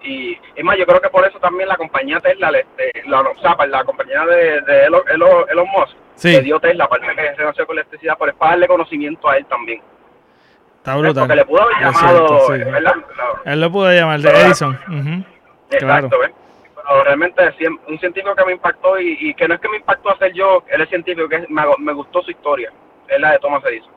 Y es más, yo creo que por eso también la compañía Tesla, la, o sea, la compañía de, de Elon, Elon, Musk, le dio Tesla, aparte que se nació con electricidad, por para darle conocimiento a él también. Está brutal. Porque le pudo haber llamado, cierto, sí. ¿verdad? Él lo pudo llamar de Edison. Claro. Exacto, ¿ves? Realmente un científico que me impactó y, y que no es que me impactó a ser yo, él es científico, que me, me gustó su historia. Es la de Thomas Edison.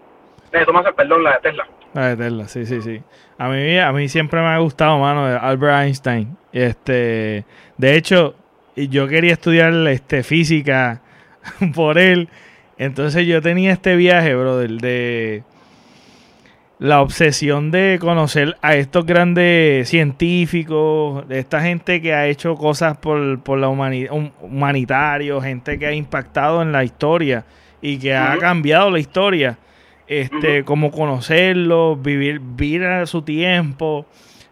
La de Thomas, perdón, la de Tesla. La de Tesla, sí, sí, sí. A mí, a mí siempre me ha gustado, mano, de Albert Einstein. Este, de hecho, yo quería estudiar este, física por él. Entonces yo tenía este viaje, brother, de la obsesión de conocer a estos grandes científicos, de esta gente que ha hecho cosas por, por la humanidad, humanitario, gente que ha impactado en la historia y que ha cambiado la historia. Este, como conocerlos, vivir, vivir a su tiempo,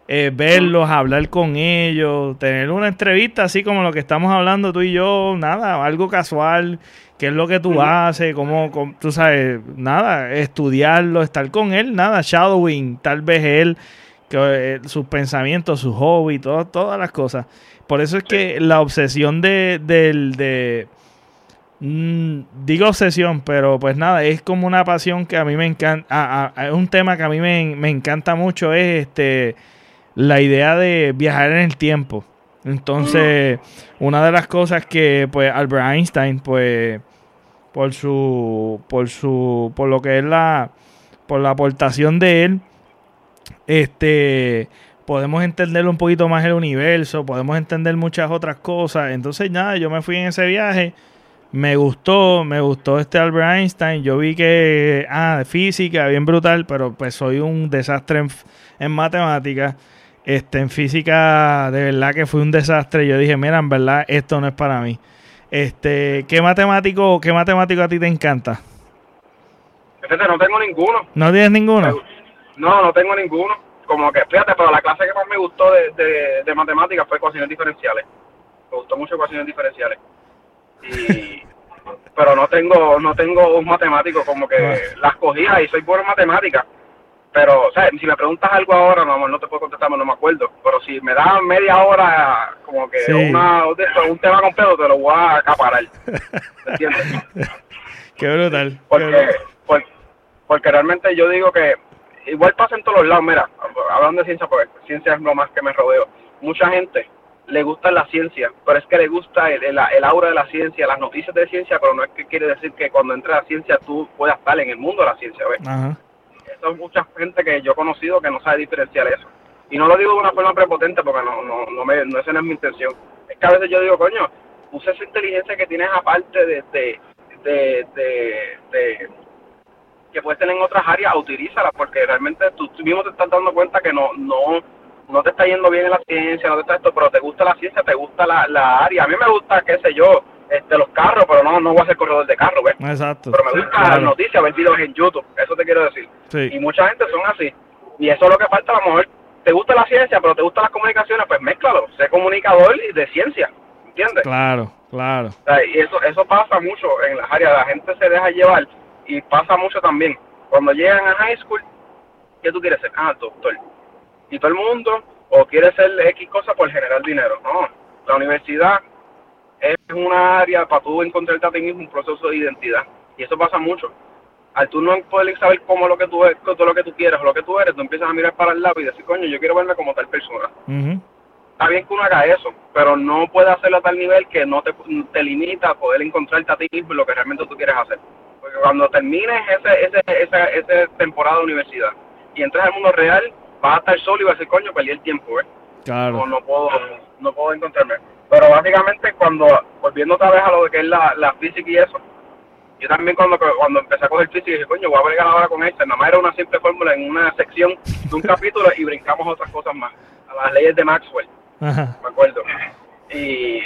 eh, verlos, hablar con ellos, tener una entrevista así como lo que estamos hablando tú y yo, nada, algo casual, qué es lo que tú haces, cómo, cómo- tú sabes, nada, estudiarlo, estar con él, nada, shadowing, tal vez él, que, eh, sus pensamientos, sus hobbies, todo- todas las cosas. Por eso es que la obsesión de, del, de, Mm, digo obsesión, pero pues nada, es como una pasión que a mí me encanta. Es un tema que a mí me, me encanta mucho, es este la idea de viajar en el tiempo. Entonces, una de las cosas que pues Albert Einstein, pues, por su, por su, por lo que es la, por la aportación de él, este, podemos entender un poquito más el universo, podemos entender muchas otras cosas. Entonces, nada, yo me fui en ese viaje. Me gustó, me gustó este Albert Einstein. Yo vi que, ah, física, bien brutal, pero pues soy un desastre en, en matemáticas. Este, en física, de verdad que fue un desastre. Yo dije, mira, en verdad, esto no es para mí. Este, ¿qué matemático, qué matemático a ti te encanta? Fíjate, no tengo ninguno. ¿No tienes ninguno? No, no tengo ninguno. Como que, fíjate, pero la clase que más me gustó de, de, de matemáticas fue ecuaciones diferenciales. Me gustó mucho ecuaciones diferenciales. Y, pero no tengo no tengo un matemático como que las cogía y soy bueno en matemáticas. Pero, o sea, si me preguntas algo ahora, no, no te puedo contestar, no me acuerdo. Pero si me das media hora, como que Sí. una, un tema completo, te lo voy a acaparar. ¿Me entiendes? Qué brutal. qué porque, brutal. porque, porque realmente yo digo que igual pasa en todos los lados, mira, hablando de ciencia, porque ciencia es lo más que me rodeo, mucha gente le gusta la ciencia, pero es que le gusta el, el, el aura de la ciencia, las noticias de ciencia, pero no es que quiere decir que cuando entres a la ciencia tú puedas estar en el mundo de la ciencia, ¿ves? Ajá. Eso es mucha gente que yo he conocido que no sabe diferenciar eso. Y no lo digo de una forma prepotente porque no, no, no, me, no esa no es mi intención. Es que a veces yo digo, coño, usa esa inteligencia que tienes aparte de, de, de, de, de- que puedes tener en otras áreas, utilízala porque realmente tú, tú mismo te estás dando cuenta que no, no, no te está yendo bien en la ciencia, no te está esto, pero te gusta la ciencia, te gusta la, la área. A mí me gusta, qué sé yo, este, los carros, pero no, no voy a ser corredor de carros, ¿ves? Exacto. Pero me Sí, gusta las claro. noticias, ver videos en YouTube, eso te quiero decir. Sí. Y mucha gente son así. Y eso es lo que falta, a lo mejor te gusta la ciencia, pero te gustan las comunicaciones, pues mézclalo, sé comunicador y de ciencia, ¿entiendes? Claro, claro. O sea, y eso, eso pasa mucho en las áreas, la gente se deja llevar y pasa mucho también. Cuando llegan a high school, ¿qué tú quieres ser? Ah, doctor. Y todo el mundo, o quiere ser X cosa por generar dinero. No, la universidad es una área para tú encontrarte a ti mismo un proceso de identidad. Y eso pasa mucho. Al tú no poder saber cómo lo que tú eres, todo lo que tú quieres o lo que tú eres, tú empiezas a mirar para el lado y decir, coño, yo quiero verme como tal persona está bien que uno haga eso, pero no puede hacerlo a tal nivel que no te, te limita a poder encontrarte a ti mismo lo que realmente tú quieres hacer. Porque cuando termines ese, ese, esa, esa temporada de universidad y entres al mundo real, vas a estar solo y vas a decir, coño, perdí el tiempo, ¿eh? Claro. no puedo no puedo encontrarme. Pero básicamente cuando, volviendo otra vez a lo que es la, la física y eso, yo también cuando, cuando empecé a coger física dije, coño, voy a bregar ahora con esta. Nada más era una simple fórmula en una sección de un capítulo y brincamos a otras cosas más, a las leyes de Maxwell Ajá. me acuerdo. Y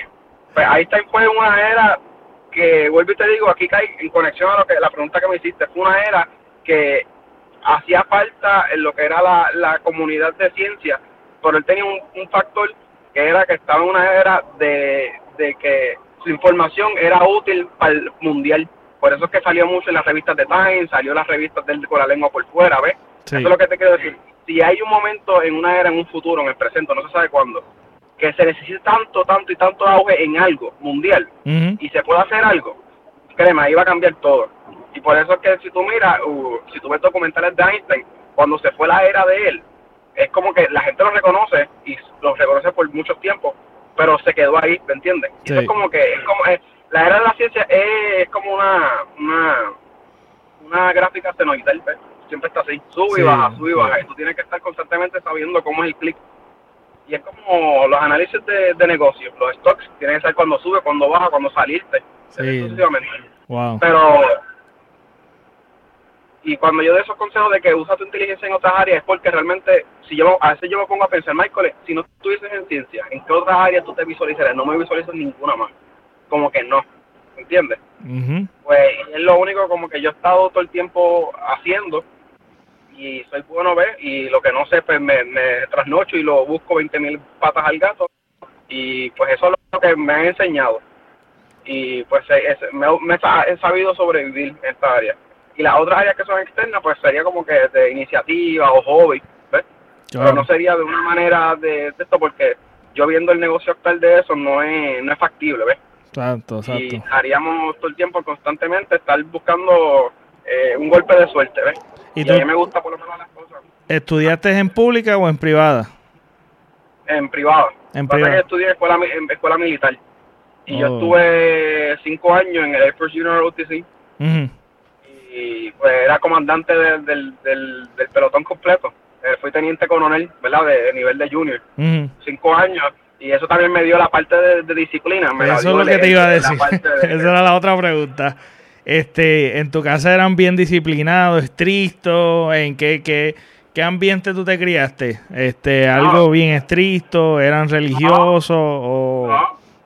pues Einstein fue una era que, vuelvo y te digo, aquí cae en conexión a lo que la pregunta que me hiciste, fue una era que hacía falta en lo que era la, la comunidad de ciencia, pero él tenía un, un factor que era que estaba en una era de, de que su información era útil para el mundial. Por eso es que salió mucho en las revistas de Time, salió en las revistas del con la lengua por fuera, ¿ves? Sí. Eso es lo que te quiero decir. Si hay un momento en una era, en un futuro, en el presente, no se sabe cuándo, que se necesita tanto, tanto y tanto auge en algo mundial y se puede hacer algo, créeme, ahí va a cambiar todo. Y por eso es que si tú miras, uh, si tú ves documentales de Einstein, cuando se fue la era de él, es como que la gente lo reconoce y lo reconoce por mucho tiempo, pero se quedó ahí, ¿me entiendes? Y Sí. eso es como que, es como, es- la era de la ciencia es, como una, una, una gráfica senoidal, ¿ves? siempre está así, sube y baja, sube y sí. baja, y tú tienes que estar constantemente sabiendo cómo es el clic. Y es como los análisis de, de negocios, los stocks, tienes que saber cuándo sube, cuándo baja, cuándo salirte, Sí. Wow. Pero, y cuando yo doy esos consejos de que usa tu inteligencia en otras áreas, es porque realmente, si yo a veces yo me pongo a pensar, Michael, si no estuvieses en ciencia, ¿en qué otras áreas tú te visualizarías? No me visualizo en ninguna más. Como que no, ¿entiendes? Pues es lo único como que yo he estado todo el tiempo haciendo y soy bueno ver y lo que no sé pues me, me trasnocho y lo busco 20 mil patas al gato y pues eso es lo que me han enseñado y pues es- me, me he sabido sobrevivir en esta área y las otras áreas que son externas pues sería como que de iniciativa o hobby ¿ves? pero no sería de una manera de, de esto porque yo viendo el negocio actual de eso no es, no es factible ¿ves? Exacto, y exacto. haríamos todo el tiempo constantemente estar buscando eh, un golpe de suerte, ¿ves? ¿Y Y, tú a mí me gusta por lo menos las cosas estudiaste en pública o en privada? en privado. En privada. estudié en escuela, en escuela militar y yo Oh. estuve cinco años en el Air Force Junior OTC Ujú. Y pues era comandante del, del, del, del pelotón completo. Eh, fui teniente coronel, ¿verdad? De, de nivel de junior, cinco años y eso también me dio la parte de, de disciplina. Me Eso es lo que te iba a decir. de- Esa era la otra pregunta. Este, en tu casa eran bien disciplinados, estrictos, ¿en qué, qué, qué ambiente tú te criaste? Este, algo No. bien estricto, eran religiosos o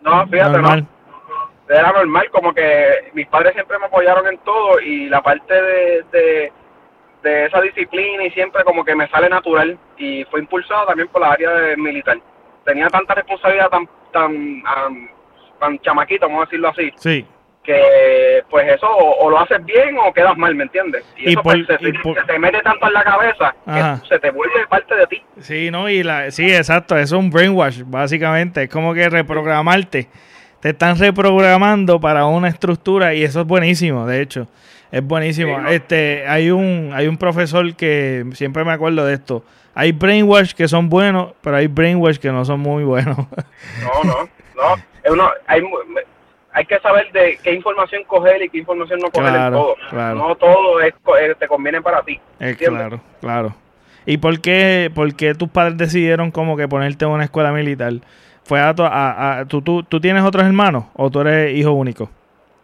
No, no, fíjate, normal. no. Era normal, como que mis padres siempre me apoyaron en todo y la parte de, de, de esa disciplina y siempre como que me sale natural y fue impulsado también por la área de militar. Tenía tanta responsabilidad tan tan am, tan chamaquito, vamos a decirlo así, Sí. que pues eso o, o lo haces bien o quedas mal, ¿me entiendes? Y, Y eso por- pues, se, y por- se te mete tanto en la cabeza Ajá. que se te vuelve parte de ti. Sí, no, y la, sí, exacto, es un brainwash, básicamente, es como que reprogramarte. Te están reprogramando para una estructura y eso es buenísimo, de hecho. Es buenísimo. Sí, ¿no? Este, hay un hay un profesor que siempre me acuerdo de esto. Hay brainwash que son buenos, pero hay brainwash que no son muy buenos. No, no, no. Uno- hay, hay que saber de qué información coger y qué información no coger en todo. claro. No todo es, eh, te conviene para ti. Eh, claro, claro. ¿Y por qué, por qué tus padres decidieron como que ponerte en una escuela militar? ¿Fue a, tu- a- a- ¿tú, tú, tú tienes otros hermanos o tú eres hijo único?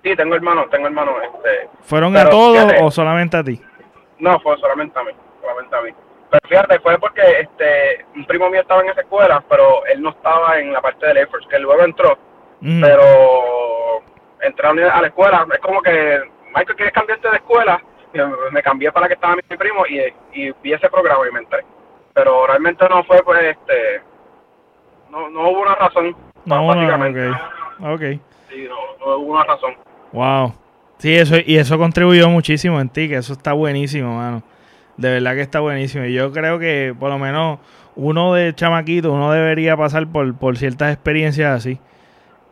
Sí, tengo hermanos, tengo hermanos. Este, ¿Fueron a todos fíjate. o solamente a ti? no, fue solamente a mí, solamente a mí. Pero fíjate, fue porque este un primo mío estaba en esa escuela, pero él no estaba en la parte del Force, que luego entró, pero entré a la- escuela, es como que, Michael, ¿quieres cambiarte de escuela? Y me, me cambié para la que estaba mi primo y, y vi ese programa y me entré. Pero realmente no fue, pues, este, no, no hubo una razón, No, básicamente. no, ok. Ok. Sí, no, no hubo una razón. Wow. Sí, eso, y eso contribuyó muchísimo en ti, que eso está buenísimo, mano. De verdad que está buenísimo. Y yo creo que por lo menos uno de chamaquito, uno debería pasar por, por ciertas experiencias así.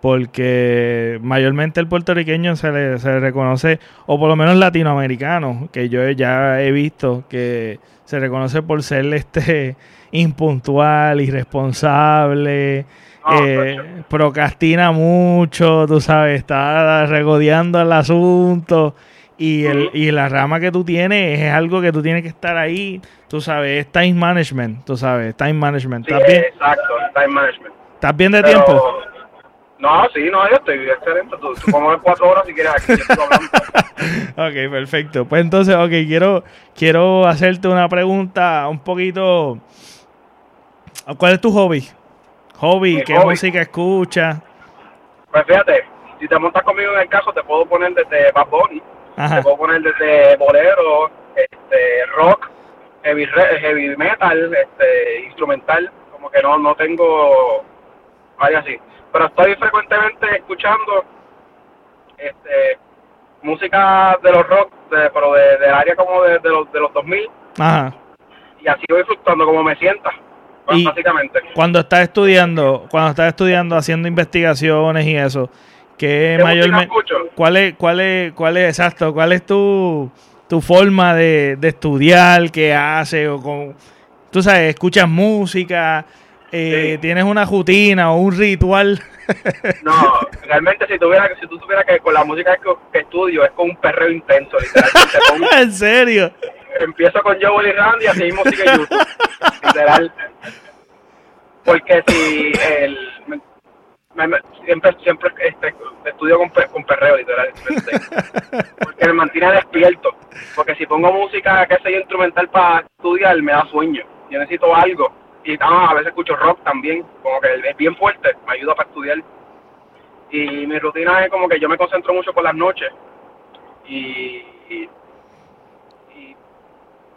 Porque mayormente el puertorriqueño se le, se le reconoce, o por lo menos latinoamericano, que yo ya he visto que se reconoce por ser este impuntual, irresponsable, No, eh, procrastina mucho, tú sabes, está regodeando el asunto. Y, el, y la rama que tú tienes es algo que tú tienes que estar ahí, tú sabes, es time management, tú sabes, time management. Sí, ¿Estás bien, exacto, time management. ¿Estás bien de Pero- tiempo? No, sí, no, yo estoy excelente. Tú, tú como cuatro horas si quieres aquí. Ok, perfecto. Pues entonces, ok, quiero, quiero hacerte una pregunta un poquito. ¿Cuál es tu hobby? Hobby, Mi ¿qué hobby. música escuchas? Pues fíjate, si te montas conmigo en el caso, te puedo poner desde Bad Bunny, te puedo poner desde bolero, este, rock, heavy, heavy metal, este, instrumental, como que no, no tengo, vaya así. Pero estoy frecuentemente escuchando este, música de los rock, de, pero de, del área como de, de los, de los 2000, Ajá. y así voy fluctuando como me sienta, Y- básicamente. Cuando estás estudiando, cuando estás estudiando, haciendo investigaciones y eso, ¿qué ¿Qué música mayormente, cuál es, cuál es, cuál es, exacto, cuál es tu, tu forma de, estudiar, qué haces, o con, tú sabes, escuchas música, eh, tienes una rutina o un ritual. No, realmente si tuviera, si tú supieras que con la música que, estudio es con un perreo intenso, literalmente. ¿En serio? Empiezo con Joel y Randy así mismo sigue YouTube. Literal. Porque si el siempre este, estudio con, con perreo literalmente porque me mantiene despierto. Porque si pongo música que sea instrumental para estudiar me da sueño. Yo necesito algo. Y ah, a veces escucho rock también. Como que es bien fuerte me ayuda para estudiar. Y mi rutina es como que yo me concentro mucho por las noches. Y, y,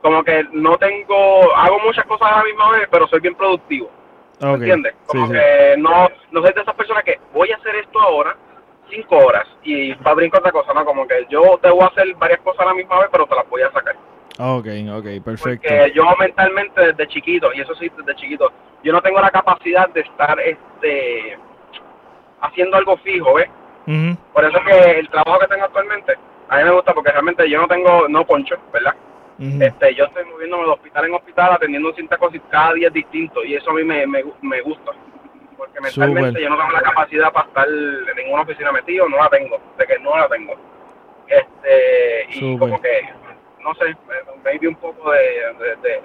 como que no tengo hago muchas cosas a la misma vez pero soy bien productivo ¿Me entiendes? Como que no, no soy de esas personas que voy a hacer esto ahora, cinco horas, y va a brincar otra cosa, ¿no? Como que yo debo hacer varias cosas a la misma vez, pero te las voy a sacar. Ok, ok, perfecto. Porque yo mentalmente desde chiquito, y eso sí, desde chiquito, yo no tengo la capacidad de estar este haciendo algo fijo, ¿ves? Por eso que el trabajo que tengo actualmente, a mí me gusta porque realmente yo no tengo, no poncho, ¿verdad? Este, yo estoy moviéndome de hospital en hospital atendiendo cosas cada día es distinto y eso a mí me, me, me gusta. Porque mentalmente yo no tengo la capacidad para estar en ninguna oficina metido, no la tengo, de que no la tengo. Este, y como que, no sé, me, vi un poco de,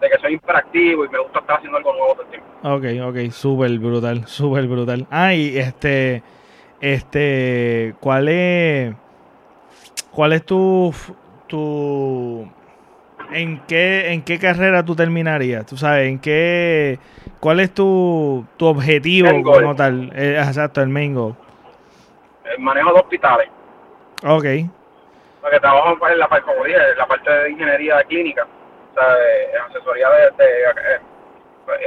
de, que soy imperactivo y me gusta estar haciendo algo nuevo todo el tiempo. Ok, ok, súper brutal, súper brutal. Ah, y este, este, ¿cuál es, cuál es tu, tu, ¿en qué, en qué carrera tú terminarías? ¿Tú sabes? ¿En qué, cuál es tu, tu objetivo como tal? Eh, exacto, el main goal. El manejo de hospitales. Ok. Porque trabajo en la, como dije, la parte de ingeniería clínica, o sea, de asesoría de, eh,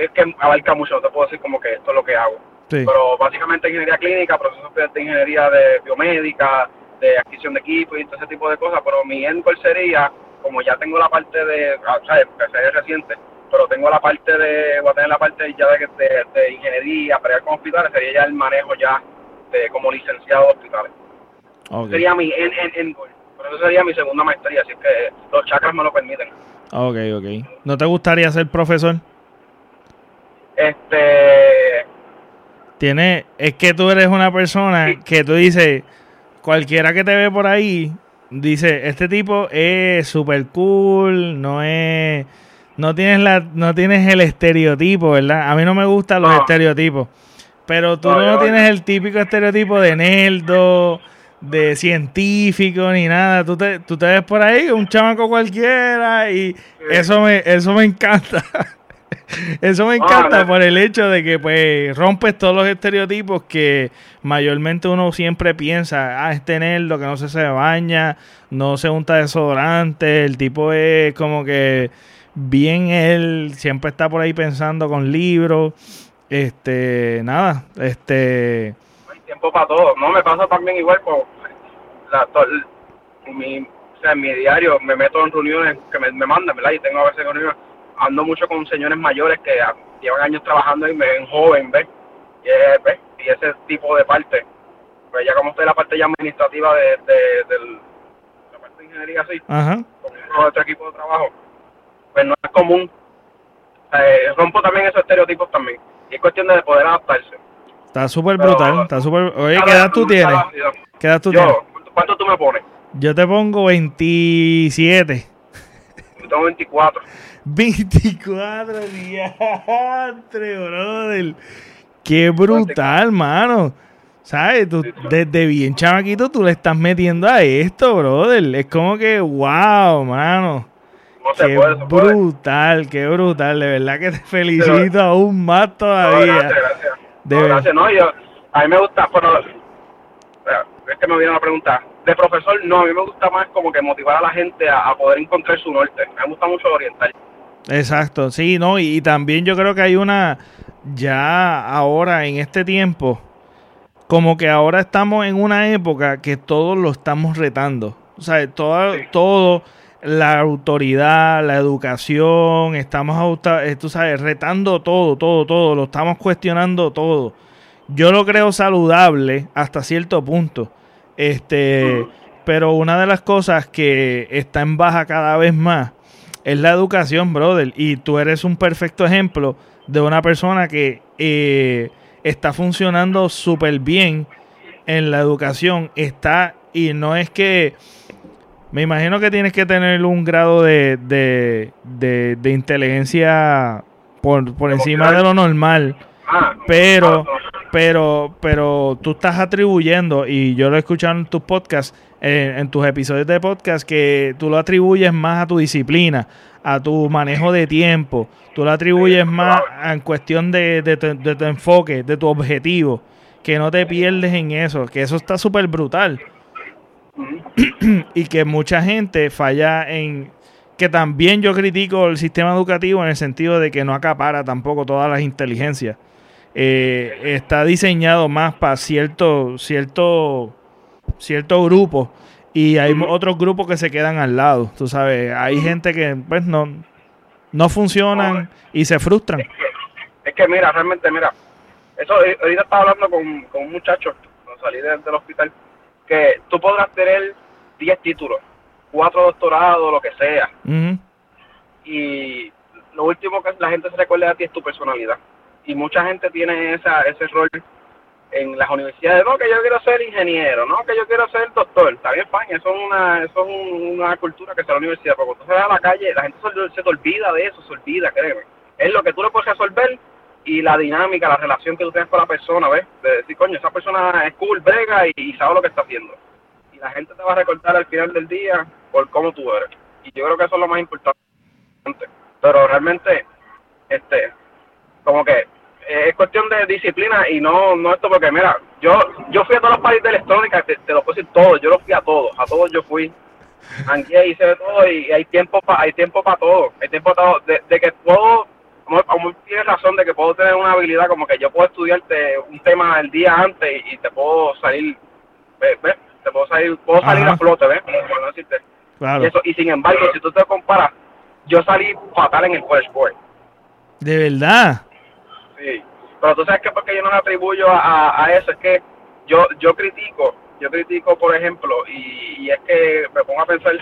es que abarca mucho, no te puedo decir como que esto es lo que hago. Sí. Pero básicamente ingeniería clínica, procesos de ingeniería de biomédica, de adquisición de equipo y todo ese tipo de cosas, pero mi end goal sería como ya tengo la parte de, o sea, es reciente, pero tengo la parte de, voy a tener la parte ya de, de, ingeniería, para con hospitales, sería ya el manejo ya de, como licenciado de hospitales. Sería mi en, en, en pero eso sería mi segunda maestría, así que los chakras me lo permiten. Ok, ok. ¿No te gustaría ser profesor? Este... Tiene, es que tú eres una persona que tú dices, cualquiera que te ve por ahí, Dice, este tipo es super cool, no es... No tienes, la, no tienes el estereotipo, ¿verdad? A mí no me gustan los estereotipos. Pero tú no, tienes el típico estereotipo de nerdo, de científico, ni nada. Tú te, tú te ves por ahí, un chamaco cualquiera, y eso me, eso me encanta. Eso me encanta por el hecho de que pues rompes todos los estereotipos que mayormente uno siempre piensa, ah, es tenerlo, que no se, se baña, no se unta desodorante, el tipo es como que bien él, siempre está por ahí pensando con libros, este, nada, este... Hay tiempo para todo, no, me pasa también igual la, mi, o sea, en mi diario. Me meto en reuniones que me, me mandan, ¿verdad? Y tengo a veces reuniones ando mucho con señores mayores que llevan años trabajando y me ven joven, ¿ves? Y, ¿ves? y ese tipo de parte, pues ya como estoy en la parte ya administrativa de, de, la parte de ingeniería así, con otro equipo de trabajo, pues no es común. Eh, rompo también esos estereotipos también. Y es cuestión de poder adaptarse. Está súper brutal, está súper... Oye, ¿qué edad tú tienes? ¿Qué edad tú tienes? ¿Cuánto tú me pones? Yo te pongo 27. Yo tengo 24. 24 días, brother. Qué brutal, mano. ¿Sabes? Tú, desde bien chamaquito tú le estás metiendo a esto, brother. Es como que, wow, mano. Qué brutal, qué brutal. De verdad que te felicito aún más todavía. gracias, gracias. De gracias. No, yo, a mí me gusta, pero es que me viene a preguntar. De profesor, no, a mí me gusta más como que motivar a la gente a, a poder encontrar su norte. Me gusta mucho orientar. Exacto, sí, no, y, también yo creo que hay una, ya ahora en este tiempo, como que ahora estamos en una época que todos lo estamos retando. O sea, todo, todo la autoridad, la educación, estamos, eh, tú sabes, retando todo, todo, todo, lo estamos cuestionando todo. Yo lo creo saludable hasta cierto punto. Este, pero una de las cosas que está en baja cada vez más es la educación, brother. Y tú eres un perfecto ejemplo de una persona que eh, está funcionando súper bien en la educación. Está, y no es que. Me imagino que tienes que tener un grado de, de, de, inteligencia por, por encima de lo normal. Ah, pero, pero, pero tú estás atribuyendo, y yo lo he escuchado en tus podcasts, en tus episodios de podcast, que tú lo atribuyes más a tu disciplina, a tu manejo de tiempo, tú lo atribuyes más en cuestión de, de, tu, enfoque, de tu objetivo, que no te pierdes en eso, que eso está súper brutal. y que mucha gente falla en que también yo critico el sistema educativo en el sentido de que no acapara tampoco todas las inteligencias. Eh, está diseñado más para cierto, cierto, cierto grupo y hay otros grupos que se quedan al lado. Tú sabes, hay gente que pues no, no funcionan y se frustran. Es que, mira, realmente, mira, eso eh, ahorita estaba hablando con, con un muchacho cuando salí del hospital, que tú podrás tener 10 títulos, cuatro doctorados, lo que sea. Y lo último que la gente se recuerda de ti es tu personalidad. Y mucha gente tiene esa, ese rol en las universidades, no, que yo quiero ser ingeniero, no, que yo quiero ser doctor. Está bien, España, eso es una, eso es una cultura que está en la universidad, porque tú vas a la calle, la gente se, te olvida de eso, se olvida, créeme. Es lo que tú le puedes resolver y la dinámica, la relación que tú tienes con la persona, ¿ves? De decir, coño, esa persona es cool, brega y, sabe lo que está haciendo. Y la gente te va a recortar al final del día por cómo tú eres. Y yo creo que eso es lo más importante. Pero realmente, este, como que es cuestión de disciplina y no no esto porque mira yo yo fui a todos los países de electrónica te, lo puedo decir todo yo lo fui a todos a todos yo fui. Y hice de todo y hay tiempo para hay tiempo para todo hay tiempo para todo. De, que puedo como, tienes razón de que puedo tener una habilidad como que yo puedo estudiarte un tema el día antes y, te puedo salir ¿ves? te puedo salir puedo salir a flote ves decirte. Claro. y eso y sin embargo si tú te comparas yo salí fatal en el college board. De verdad Sí, pero tú sabes que porque yo no me atribuyo a, eso, es que yo yo critico, yo critico por ejemplo, y, es que me pongo a pensar,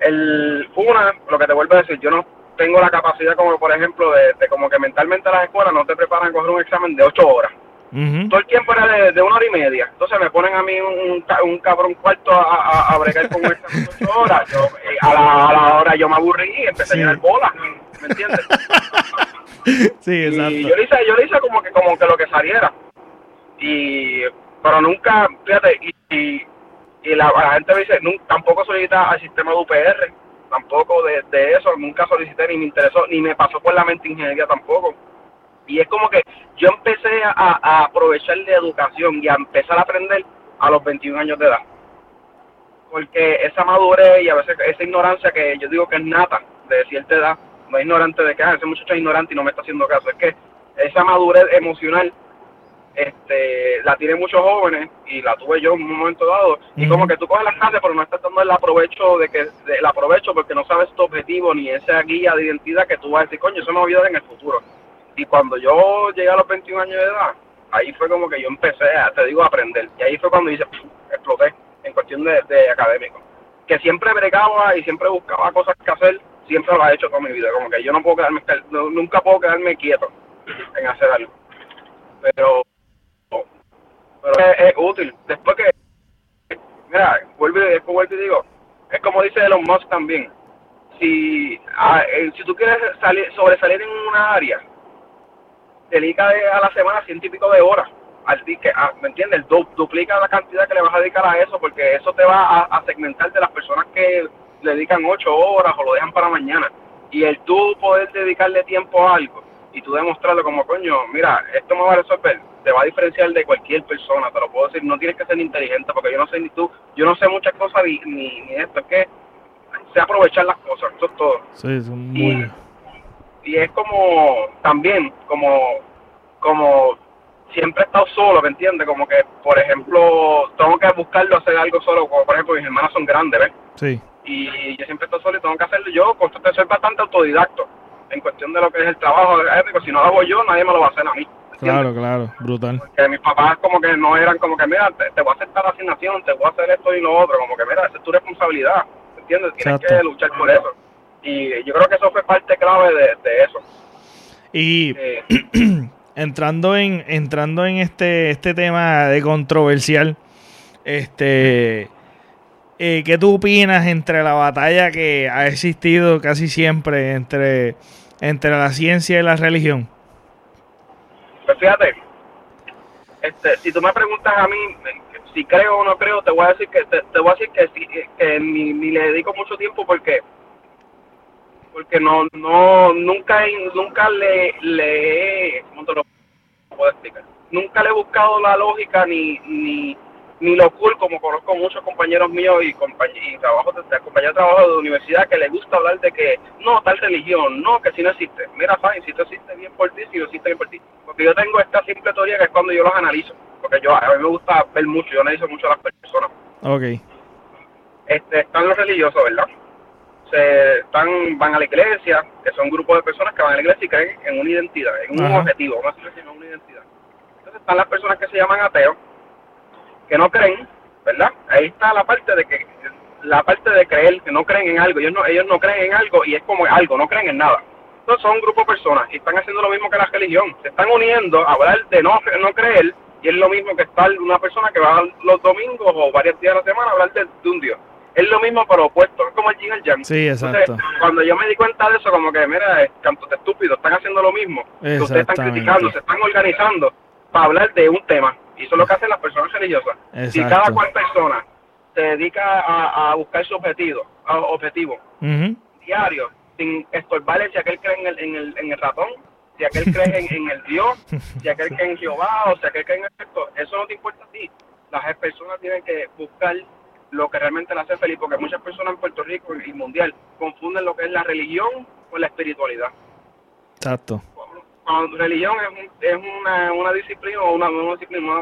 el una, lo que te vuelvo a decir, yo no tengo la capacidad como por ejemplo de, como que mentalmente las escuelas no te preparan a coger un examen de ocho horas. Todo el tiempo era de, una hora y media. Entonces me ponen a mí un, un cabrón cuarto a, a, bregar con un examen de ocho horas. Yo, eh, a, la, a la hora yo me aburrí y empecé a llenar bolas. ¿Me entiendes? sí, exacto. Y yo le hice, yo le hice como que, como que lo que saliera. Y, pero nunca, fíjate, y, y, la, gente me dice, nunca, tampoco solicita al sistema de UPR, tampoco de, de eso, nunca solicité ni me interesó, ni me pasó por la mente ingeniería tampoco. Y es como que yo empecé a, a aprovechar de educación y a empezar a aprender a los 21 años de edad. Porque esa madurez y a veces esa ignorancia que yo digo que es nata de cierta edad, no es ignorante de que ah, ese muchacho es ignorante y no me está haciendo caso. Es que esa madurez emocional este la tienen muchos jóvenes y la tuve yo en un momento dado. Y como que tú coges las clases, pero no estás dando el aprovecho de que el aprovecho porque no sabes tu objetivo ni esa guía de identidad que tú vas a decir, coño, eso me va a ayudar en el futuro. Y cuando yo llegué a los 21 años de edad, ahí fue como que yo empecé, a, te digo, a aprender. Y ahí fue cuando hice, exploté en cuestión de, de académico. Que siempre bregaba y siempre buscaba cosas que hacer siempre lo he hecho toda mi vida. Como que yo no puedo quedarme, nunca puedo quedarme quieto en hacer algo. Pero, pero es, útil. Después que, mira, vuelvo, después vuelvo y digo, es como dice Elon Musk también. Si, eh, si tú quieres salir, sobresalir en una área, dedica a la semana ciento y pico de horas. Al, que, ah, ¿Me entiendes? duplica la cantidad que le vas a dedicar a eso, porque eso te va a, a segmentar de las personas que le dedican ocho horas o lo dejan para mañana. Y el tú poder dedicarle tiempo a algo y tú demostrarle como, coño, mira, esto me va a resolver, te va a diferenciar de cualquier persona, te lo puedo decir, no tienes que ser inteligente porque yo no sé ni tú, yo no sé muchas cosas ni, ni, esto, es que sé aprovechar las cosas, eso es todo. Sí, son muy... Y, y es como, también, como, como siempre he estado solo, ¿me entiendes? Como que, por ejemplo, tengo que buscarlo hacer algo solo, como por ejemplo mis hermanas son grandes, ¿ves? Sí y yo siempre estoy solo y tengo que hacerlo yo, constante, soy bastante autodidacto en cuestión de lo que es el trabajo Si no lo hago yo, nadie me lo va a hacer a mí. Claro, claro, brutal. Que mis papás como que no eran como que, mira, te, voy a aceptar la asignación, te voy a hacer esto y lo otro, como que, mira, esa es tu responsabilidad, ¿entiendes? Tienes que luchar por eso. Y yo creo que eso fue parte clave de, eso. Y entrando en entrando en este este tema de controversial, este eh, ¿qué tú opinas entre la batalla que ha existido casi siempre entre, entre la ciencia y la religión? Pues fíjate, este, si tú me preguntas a mí si creo o no creo, te voy a decir que te, voy a decir que, que ni, ni, le dedico mucho tiempo porque porque no no nunca nunca le le ¿cómo puedo explicar? Nunca le he buscado la lógica ni ni ni lo cool, como conozco muchos compañeros míos y, y trabajo de, compañeros de trabajo de universidad que les gusta hablar de que no, tal religión, no, que si no existe. Mira, fine, si esto existe bien por ti, si no existe bien por ti. Porque yo tengo esta simple teoría que es cuando yo los analizo. Porque yo, a mí me gusta ver mucho, yo analizo mucho a las personas. Ok. Este, están los religiosos, ¿verdad? Se, están, van a la iglesia, que son grupos de personas que van a la iglesia y creen en una identidad, en un objetivo, decir, en una identidad. Entonces están las personas que se llaman ateos, que no creen, ¿verdad? Ahí está la parte de que la parte de creer, que no creen en algo, ellos no, ellos no creen en algo y es como algo, no creen en nada. Entonces son un grupo de personas y están haciendo lo mismo que la religión, se están uniendo a hablar de no, no creer y es lo mismo que estar una persona que va los domingos o varios días a la semana a hablar de, un Dios. Es lo mismo pero opuesto, es como el yin y el yang. Sí, exacto. cuando yo me di cuenta de eso, como que, mira, cantos de estúpidos, están haciendo lo mismo, que ustedes están criticando, se están organizando para hablar de un tema y eso es lo que hacen las personas religiosas. Si cada cual persona se dedica a, buscar su objetivo, objetivo diario, sin estorbarle si aquel cree en el, en el, en el ratón, si aquel cree en, el Dios, si aquel cree en Jehová o si aquel cree en esto, eso no te importa a ti. Las personas tienen que buscar lo que realmente las hace feliz, porque muchas personas en Puerto Rico y mundial confunden lo que es la religión con la espiritualidad. Exacto cuando religión es, es una, una disciplina o una, una disciplina,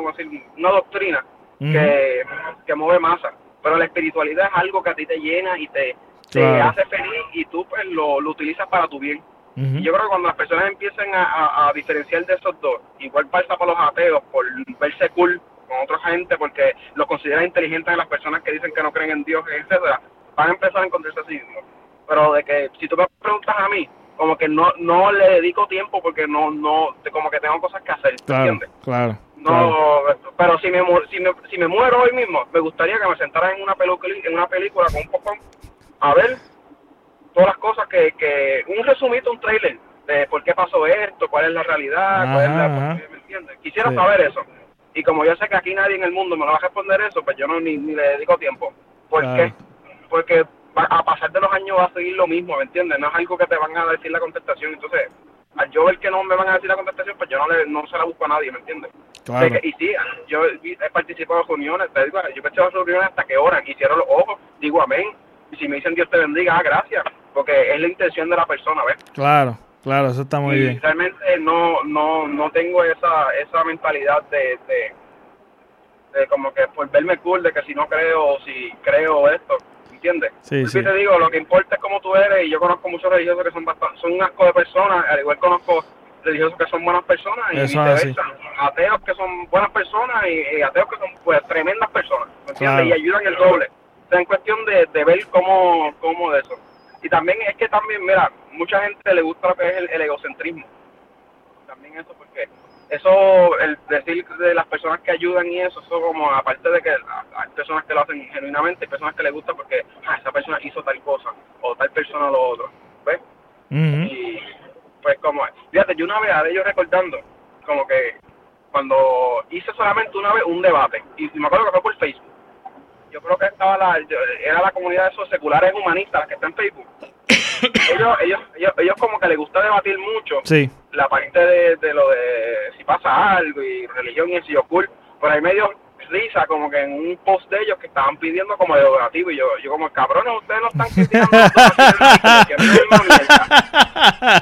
una doctrina que, que mueve masa. Pero la espiritualidad es algo que a ti te llena y te, te hace feliz y tú pues lo, lo utilizas para tu bien. Y yo creo que cuando las personas empiecen a, a, diferenciar de esos dos, igual pasa para los ateos, por verse cool con otra gente, porque los consideran inteligentes a las personas que dicen que no creen en Dios, etcétera, van a empezar a encontrarse así. Pero de que si tú me preguntas a mí, como que no no le dedico tiempo porque no no como que tengo cosas que hacer claro, ¿entiendes? claro no pero si me, si me si me muero hoy mismo me gustaría que me sentara en una película en una película con un poco a ver todas las cosas que que un resumito un trailer de por qué pasó esto cuál es la realidad cuál es la, ¿me entiendes? quisiera saber eso y como yo sé que aquí nadie en el mundo me lo va a responder eso pues yo no ni, ni le dedico tiempo ¿por qué? porque a pasar de los años va a seguir lo mismo, ¿me entiendes? No es algo que te van a decir la contestación. Entonces, al yo ver que no me van a decir la contestación, pues yo no, le, no se la busco a nadie, ¿me entiendes? Claro. y sí, yo he participado en reuniones, te digo, yo he participado en reuniones hasta que oran y cierro los ojos, digo amén. Y si me dicen Dios te bendiga, ah, gracias, porque es la intención de la persona, ¿ves? Claro, claro, eso está muy bien. Realmente no, no, no tengo esa, esa mentalidad de, de, de como que por verme cool, de que si no creo o si creo esto ¿entiendes? Sí, sí. te digo, lo que importa es cómo tú eres y yo conozco muchos religiosos que son bastante, son un asco de personas, al igual conozco religiosos que son buenas personas y viceversa. Ateos que son buenas personas y, ateos que son pues tremendas personas, ¿me entiendes? Y ayudan el doble. O sea, en cuestión de, de ver cómo, cómo de eso. Y también es que también, mira, mucha gente le gusta lo que es el egocentrismo. También eso porque eso, el decir de las personas que ayudan y eso, eso como aparte de que hay personas que lo hacen genuinamente, hay personas que les gusta porque ah, esa persona hizo tal cosa o tal persona lo otro, ¿ves? Y pues como, fíjate, yo una vez a ellos recordando, como que cuando hice solamente una vez un debate, y, me acuerdo que fue por Facebook, yo creo que estaba la, era la comunidad de esos seculares humanistas que está en Facebook. Ellos, ellos, ellos, ellos como que les gusta debatir mucho sí la parte de, de, lo de si pasa algo y religión y eso y ocult, por ahí medio risa como que en un post de ellos que estaban pidiendo como de donativo y yo, yo como cabrones ustedes no están criticando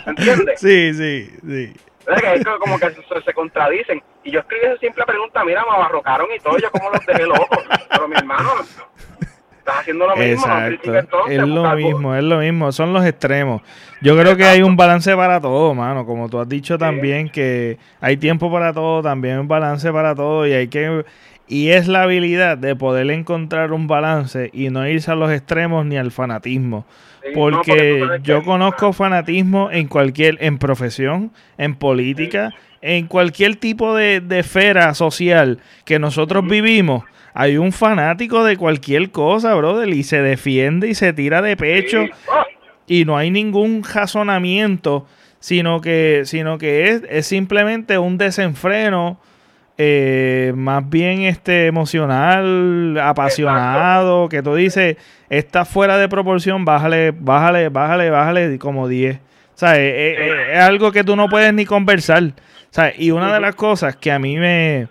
¿entiendes? Sí, sí, sí. Es como que se, se, contradicen y yo escribí esa simple pregunta, mira me abarrocaron y todo, yo como los dejé locos, pero mi hermano estás haciendo lo mismo. Exacto. es lo mismo, es lo mismo. Son los extremos. Yo creo que hay un balance para todo, mano. Como tú has dicho también, que hay tiempo para todo, también un balance para todo y hay que... Y es la habilidad de poder encontrar un balance y no irse a los extremos ni al fanatismo. porque, yo conozco fanatismo en cualquier, en profesión, en política, en cualquier tipo de, de esfera social que nosotros vivimos hay un fanático de cualquier cosa, brother, y se defiende y se tira de pecho. Y no hay ningún razonamiento, sino que, sino que es, es simplemente un desenfreno eh, más bien este emocional, apasionado, que tú dices, está fuera de proporción, bájale, bájale, bájale, bájale como 10. O sea, es, algo que tú no puedes ni conversar. O sea, y una de las cosas que a mí me,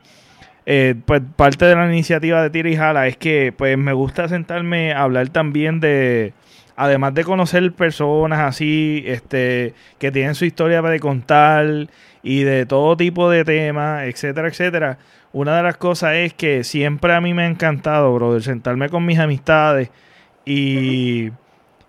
eh, pues parte de la iniciativa de Tira y Jala es que pues me gusta sentarme a hablar también de, además de conocer personas así, este, que tienen su historia para contar y de todo tipo de temas, etcétera, etcétera. Una de las cosas es que siempre a mí me ha encantado, brother, sentarme con mis amistades y,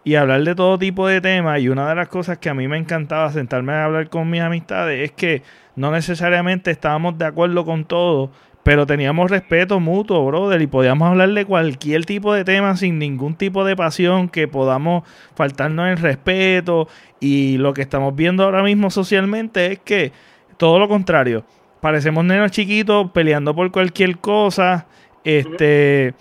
y hablar de todo tipo de temas. Y una de las cosas que a mí me encantaba sentarme a hablar con mis amistades es que no necesariamente estábamos de acuerdo con todo, pero teníamos respeto mutuo, brother, y podíamos hablar de cualquier tipo de tema sin ningún tipo de pasión, que podamos faltarnos el respeto. Y lo que estamos viendo ahora mismo socialmente es que todo lo contrario. Parecemos nenos chiquitos peleando por cualquier cosa. Este.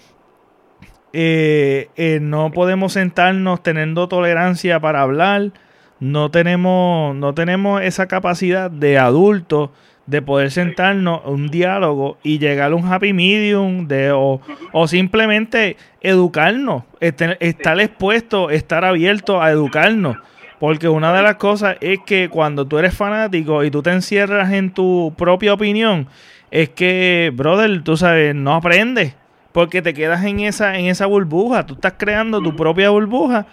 Eh, eh, no podemos sentarnos teniendo tolerancia para hablar. No tenemos, no tenemos esa capacidad de adultos de poder sentarnos un diálogo y llegar a un happy medium de o, simplemente educarnos, estar expuesto, estar abierto a educarnos. Porque una de las cosas es que cuando tú eres fanático y tú te encierras en tu propia opinión, es que, brother, tú sabes, no aprendes. Porque te quedas en esa, en esa burbuja. Tú estás creando tu propia burbuja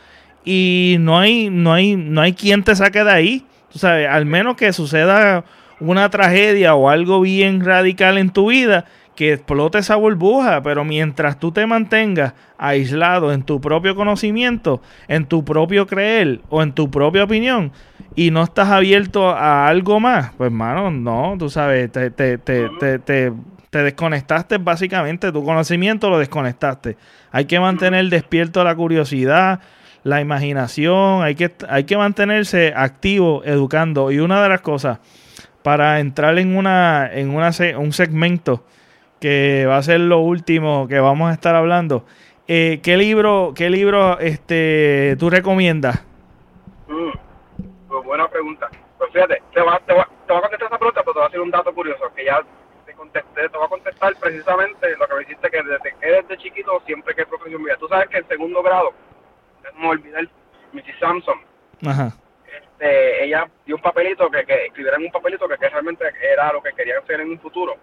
y no hay, no hay, no hay quien te saque de ahí. Tú sabes, al menos que suceda una tragedia o algo bien radical en tu vida, que explote esa burbuja, pero mientras tú te mantengas aislado en tu propio conocimiento, en tu propio creer o en tu propia opinión y no estás abierto a algo más, pues hermano, no, tú sabes, te, te, te, te, te, te desconectaste básicamente, tu conocimiento lo desconectaste. Hay que mantener despierto la curiosidad, la imaginación, hay que, hay que mantenerse activo, educando. Y una de las cosas para entrar en una en una, un segmento que va a ser lo último que vamos a estar hablando. Eh, ¿Qué libro qué libro este tú recomiendas? Mm, pues buena pregunta. Pues fíjate, te voy, a, te, a contestar esa pregunta, pero te voy a hacer un dato curioso que ya te contesté, te voy a contestar precisamente lo que me dijiste que desde que desde chiquito siempre que profesión mía. Tú sabes que en segundo grado, no me olvidé, Mrs. Samson. Ajá este, ella dio un papelito que, que escribieran un papelito que, realmente era lo que querían ser en un futuro.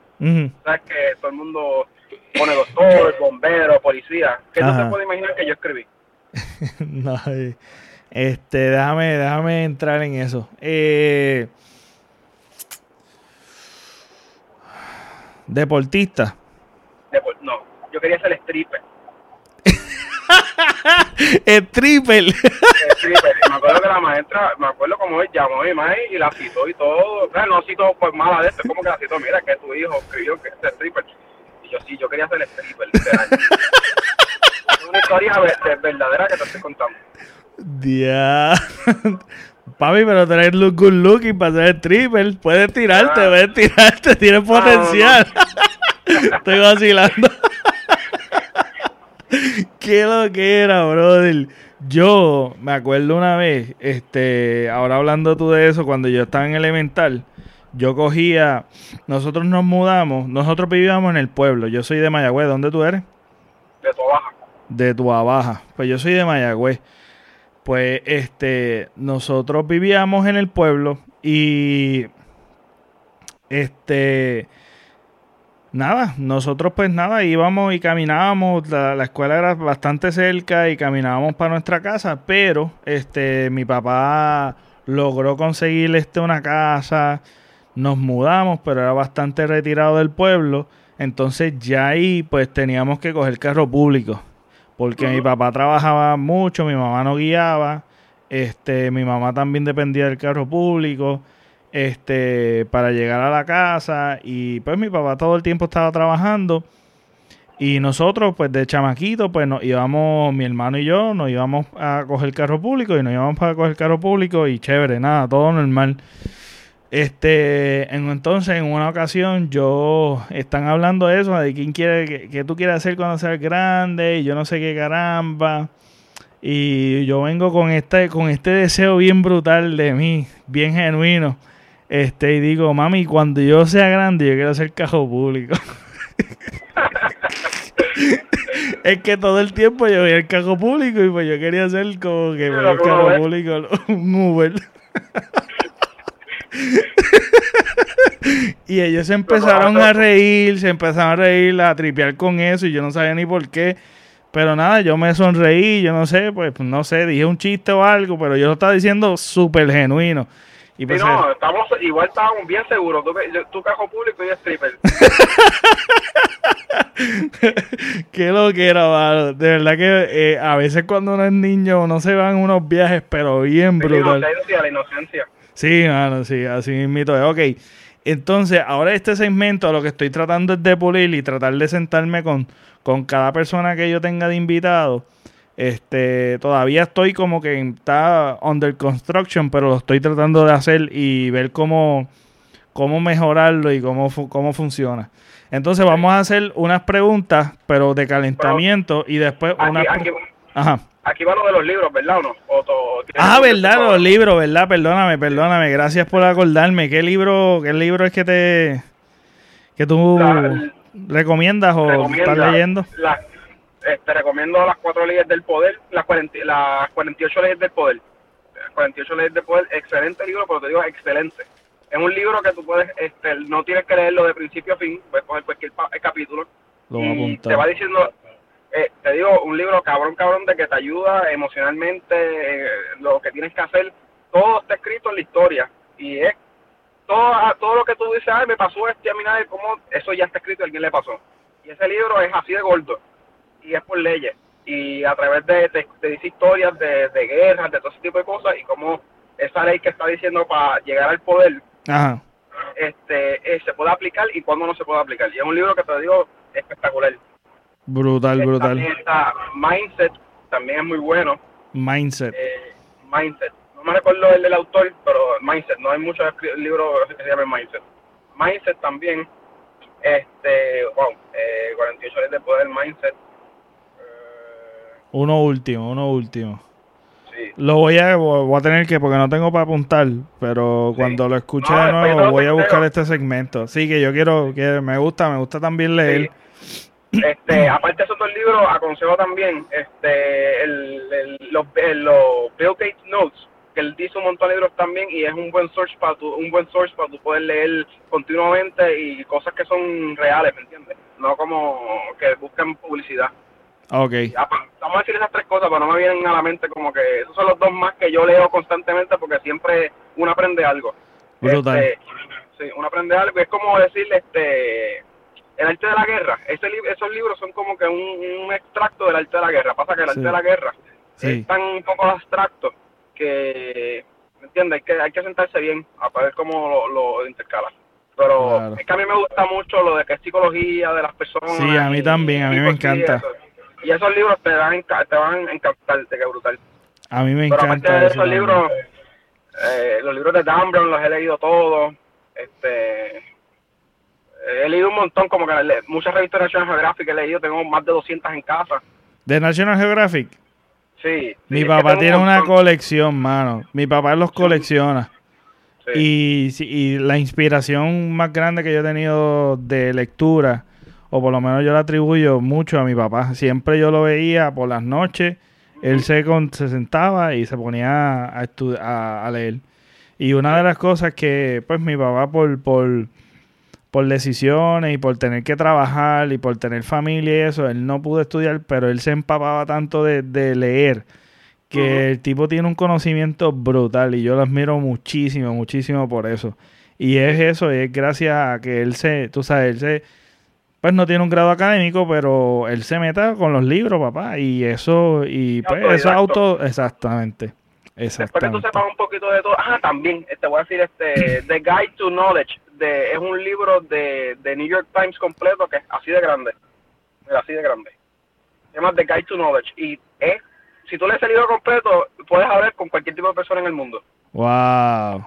sabes que todo el mundo pone doctor, bombero, policía. ¿Qué no se puede imaginar que yo escribí? no, este, déjame, déjame entrar en eso. Eh, deportista. no, yo quería ser stripper. el triple. El triple. Me acuerdo que la maestra, me acuerdo como él llamó a mi madre y la citó y todo. O sea, no citó por mala de esto, como que la citó. Mira, que tu hijo escribió que es el triple. Y yo, sí, yo quería ser el triple. es una historia verdadera que te estoy contando. Dia. Papi, pero tener look good looking para ser el triple. Puedes tirarte, ah. puedes tirarte, tienes potencial. Estoy vacilando. Qué lo que era, brother. Yo me acuerdo una vez, este, ahora hablando tú de eso, cuando yo estaba en elemental, yo cogía, nosotros nos mudamos, nosotros vivíamos en el pueblo. Yo soy de Mayagüez, ¿dónde tú eres? De Tuabaja. De Tuabaja. Pues yo soy de Mayagüez. Pues este, nosotros vivíamos en el pueblo y este nada, nosotros pues nada, íbamos y caminábamos, la, escuela era bastante cerca y caminábamos para nuestra casa, pero este mi papá logró conseguir este una casa, nos mudamos, pero era bastante retirado del pueblo, entonces ya ahí pues teníamos que coger carro público. porque mi papá trabajaba mucho, mi mamá no guiaba, este, mi mamá también dependía del carro público, este, para llegar a la casa y pues mi papá todo el tiempo estaba trabajando y nosotros pues de chamaquito pues nos íbamos, mi hermano y yo nos íbamos a coger carro público y nos íbamos para coger carro público y chévere, nada, todo normal. Este, en, entonces, en una ocasión, yo están hablando de eso, de quién quiere, que, tú quieres hacer cuando seas grande, y yo no sé qué caramba. Y yo vengo con este, con este deseo bien brutal de mí, bien genuino. Este, y digo, mami, cuando yo sea grande, yo quiero hacer cajo público. es que todo el tiempo yo voy al cajo público y pues yo quería hacer como que al cajo público un Uber. y ellos se empezaron a reír, se empezaron a reír, a tripear con eso y yo no sabía ni por qué. Pero nada, yo me sonreí, yo no sé, pues no sé, dije un chiste o algo, pero yo lo estaba diciendo súper genuino. Y pues, no, estamos, igual estábamos bien seguros, tú, tú cajo público y stripper. Qué lo que era, De verdad que eh, a veces cuando uno es niño no se van unos viajes, pero bien brutal. La inocencia, la inocencia. Sí, mano, sí, así mismito es. Ok, entonces ahora este segmento lo que estoy tratando es de pulir y tratar de sentarme con, con cada persona que yo tenga de invitado. Este, todavía estoy como que está under construction, pero lo estoy tratando de hacer y ver cómo, cómo mejorarlo y cómo, cómo funciona. Entonces vamos a hacer unas preguntas, pero de calentamiento y después unas... Ajá aquí va lo de los libros, ¿verdad o no? ah, verdad, los libros, ¿verdad? Perdóname, perdóname. Gracias por acordarme. ¿Qué libro, qué libro es que te que tú recomiendas o estás leyendo? Eh, te recomiendo las cuatro leyes del poder, las, 40, las 48 leyes del poder. Las 48 leyes del poder, excelente libro, pero te digo excelente. Es un libro que tú puedes, este, no tienes que leerlo de principio a fin, puedes coger cualquier capítulo. y te va diciendo eh, te digo, un libro cabrón, cabrón, de que te ayuda emocionalmente, eh, lo que tienes que hacer, todo está escrito en la historia. Y es todo, todo lo que tú dices, ay, me pasó este, a mí nadie, como eso ya está escrito y a alguien le pasó. Y ese libro es así de gordo, y es por leyes. Y a través de, de, dice historias de, de guerras, de todo ese tipo de cosas, y cómo esa ley que está diciendo para llegar al poder, este eh, se puede aplicar y cuándo no se puede aplicar. Y es un libro que te digo espectacular. Brutal, brutal. También está Mindset, también es muy bueno. Mindset. Eh, Mindset. No me recuerdo el del autor, pero Mindset. No hay muchos libros que se llamen Mindset. Mindset también. Este, wow, eh, 48 horas de poder, Mindset. Uno último, uno último. Sí. Lo voy a, voy a tener que, porque no tengo para apuntar, pero cuando lo escuche de nuevo voy a buscar este segmento. Sí, que yo quiero, que me gusta, me gusta también leer. Este, aparte de esos dos libros, aconsejo también este, el, los, los Bill Gates Notes, que él dice un montón de libros también y es un buen source para tu, un buen source para tu poder leer continuamente y cosas que son reales, ¿me entiendes? No como que buscan publicidad. Ok. Vamos a decir esas tres cosas, pero no me vienen a la mente como que esos son los dos más que yo leo constantemente porque siempre uno aprende algo. Este, sí, uno aprende algo. Es como decirle, este el arte de la guerra, ese esos libros son como que un, extracto del arte de la guerra. Pasa que el arte de la guerra es tan un poco abstracto que, ¿me entiendes? Hay que, hay que sentarse bien a ver cómo lo, intercala. Pero es que a mí me gusta mucho lo de que es psicología de las personas. Sí, a mí también, a mí me encanta. Y esos libros te, dan, te van a encantar, te brutal. A mí me encanta. De esos libros, eh, los libros de Dan Brown los he leído todos. Este, he leído un montón, como que muchas revistas de National Geographic he leído, tengo más de 200 en casa. ¿De National Geographic? Sí. Mi papá tiene una colección, mano. Mi papá los colecciona. Y, y la inspiración más grande que yo he tenido de lectura, o por lo menos yo la atribuyo mucho a mi papá. Siempre yo lo veía por las noches, él se, se sentaba y se ponía a, a, a leer. Y una de las cosas que, pues, mi papá, por, por por decisiones y por tener que trabajar y por tener familia y eso, él no pudo estudiar, pero él se empapaba tanto de, leer que el tipo tiene un conocimiento brutal y yo lo admiro muchísimo, muchísimo por eso. Y es eso, y es gracias a que él se, tú sabes, él se pues no tiene un grado académico, pero él se meta con los libros, papá, y eso, y pues eso es auto, exactamente. Después que tú sepas un poquito de todo, ah, también, te voy a decir, este, The Guide to Knowledge, de, es un libro de, de New York Times completo que es así de grande, así de grande. Se llama The Guide to Knowledge, y es, si tú lees el libro completo, puedes hablar con cualquier tipo de persona en el mundo. Wow.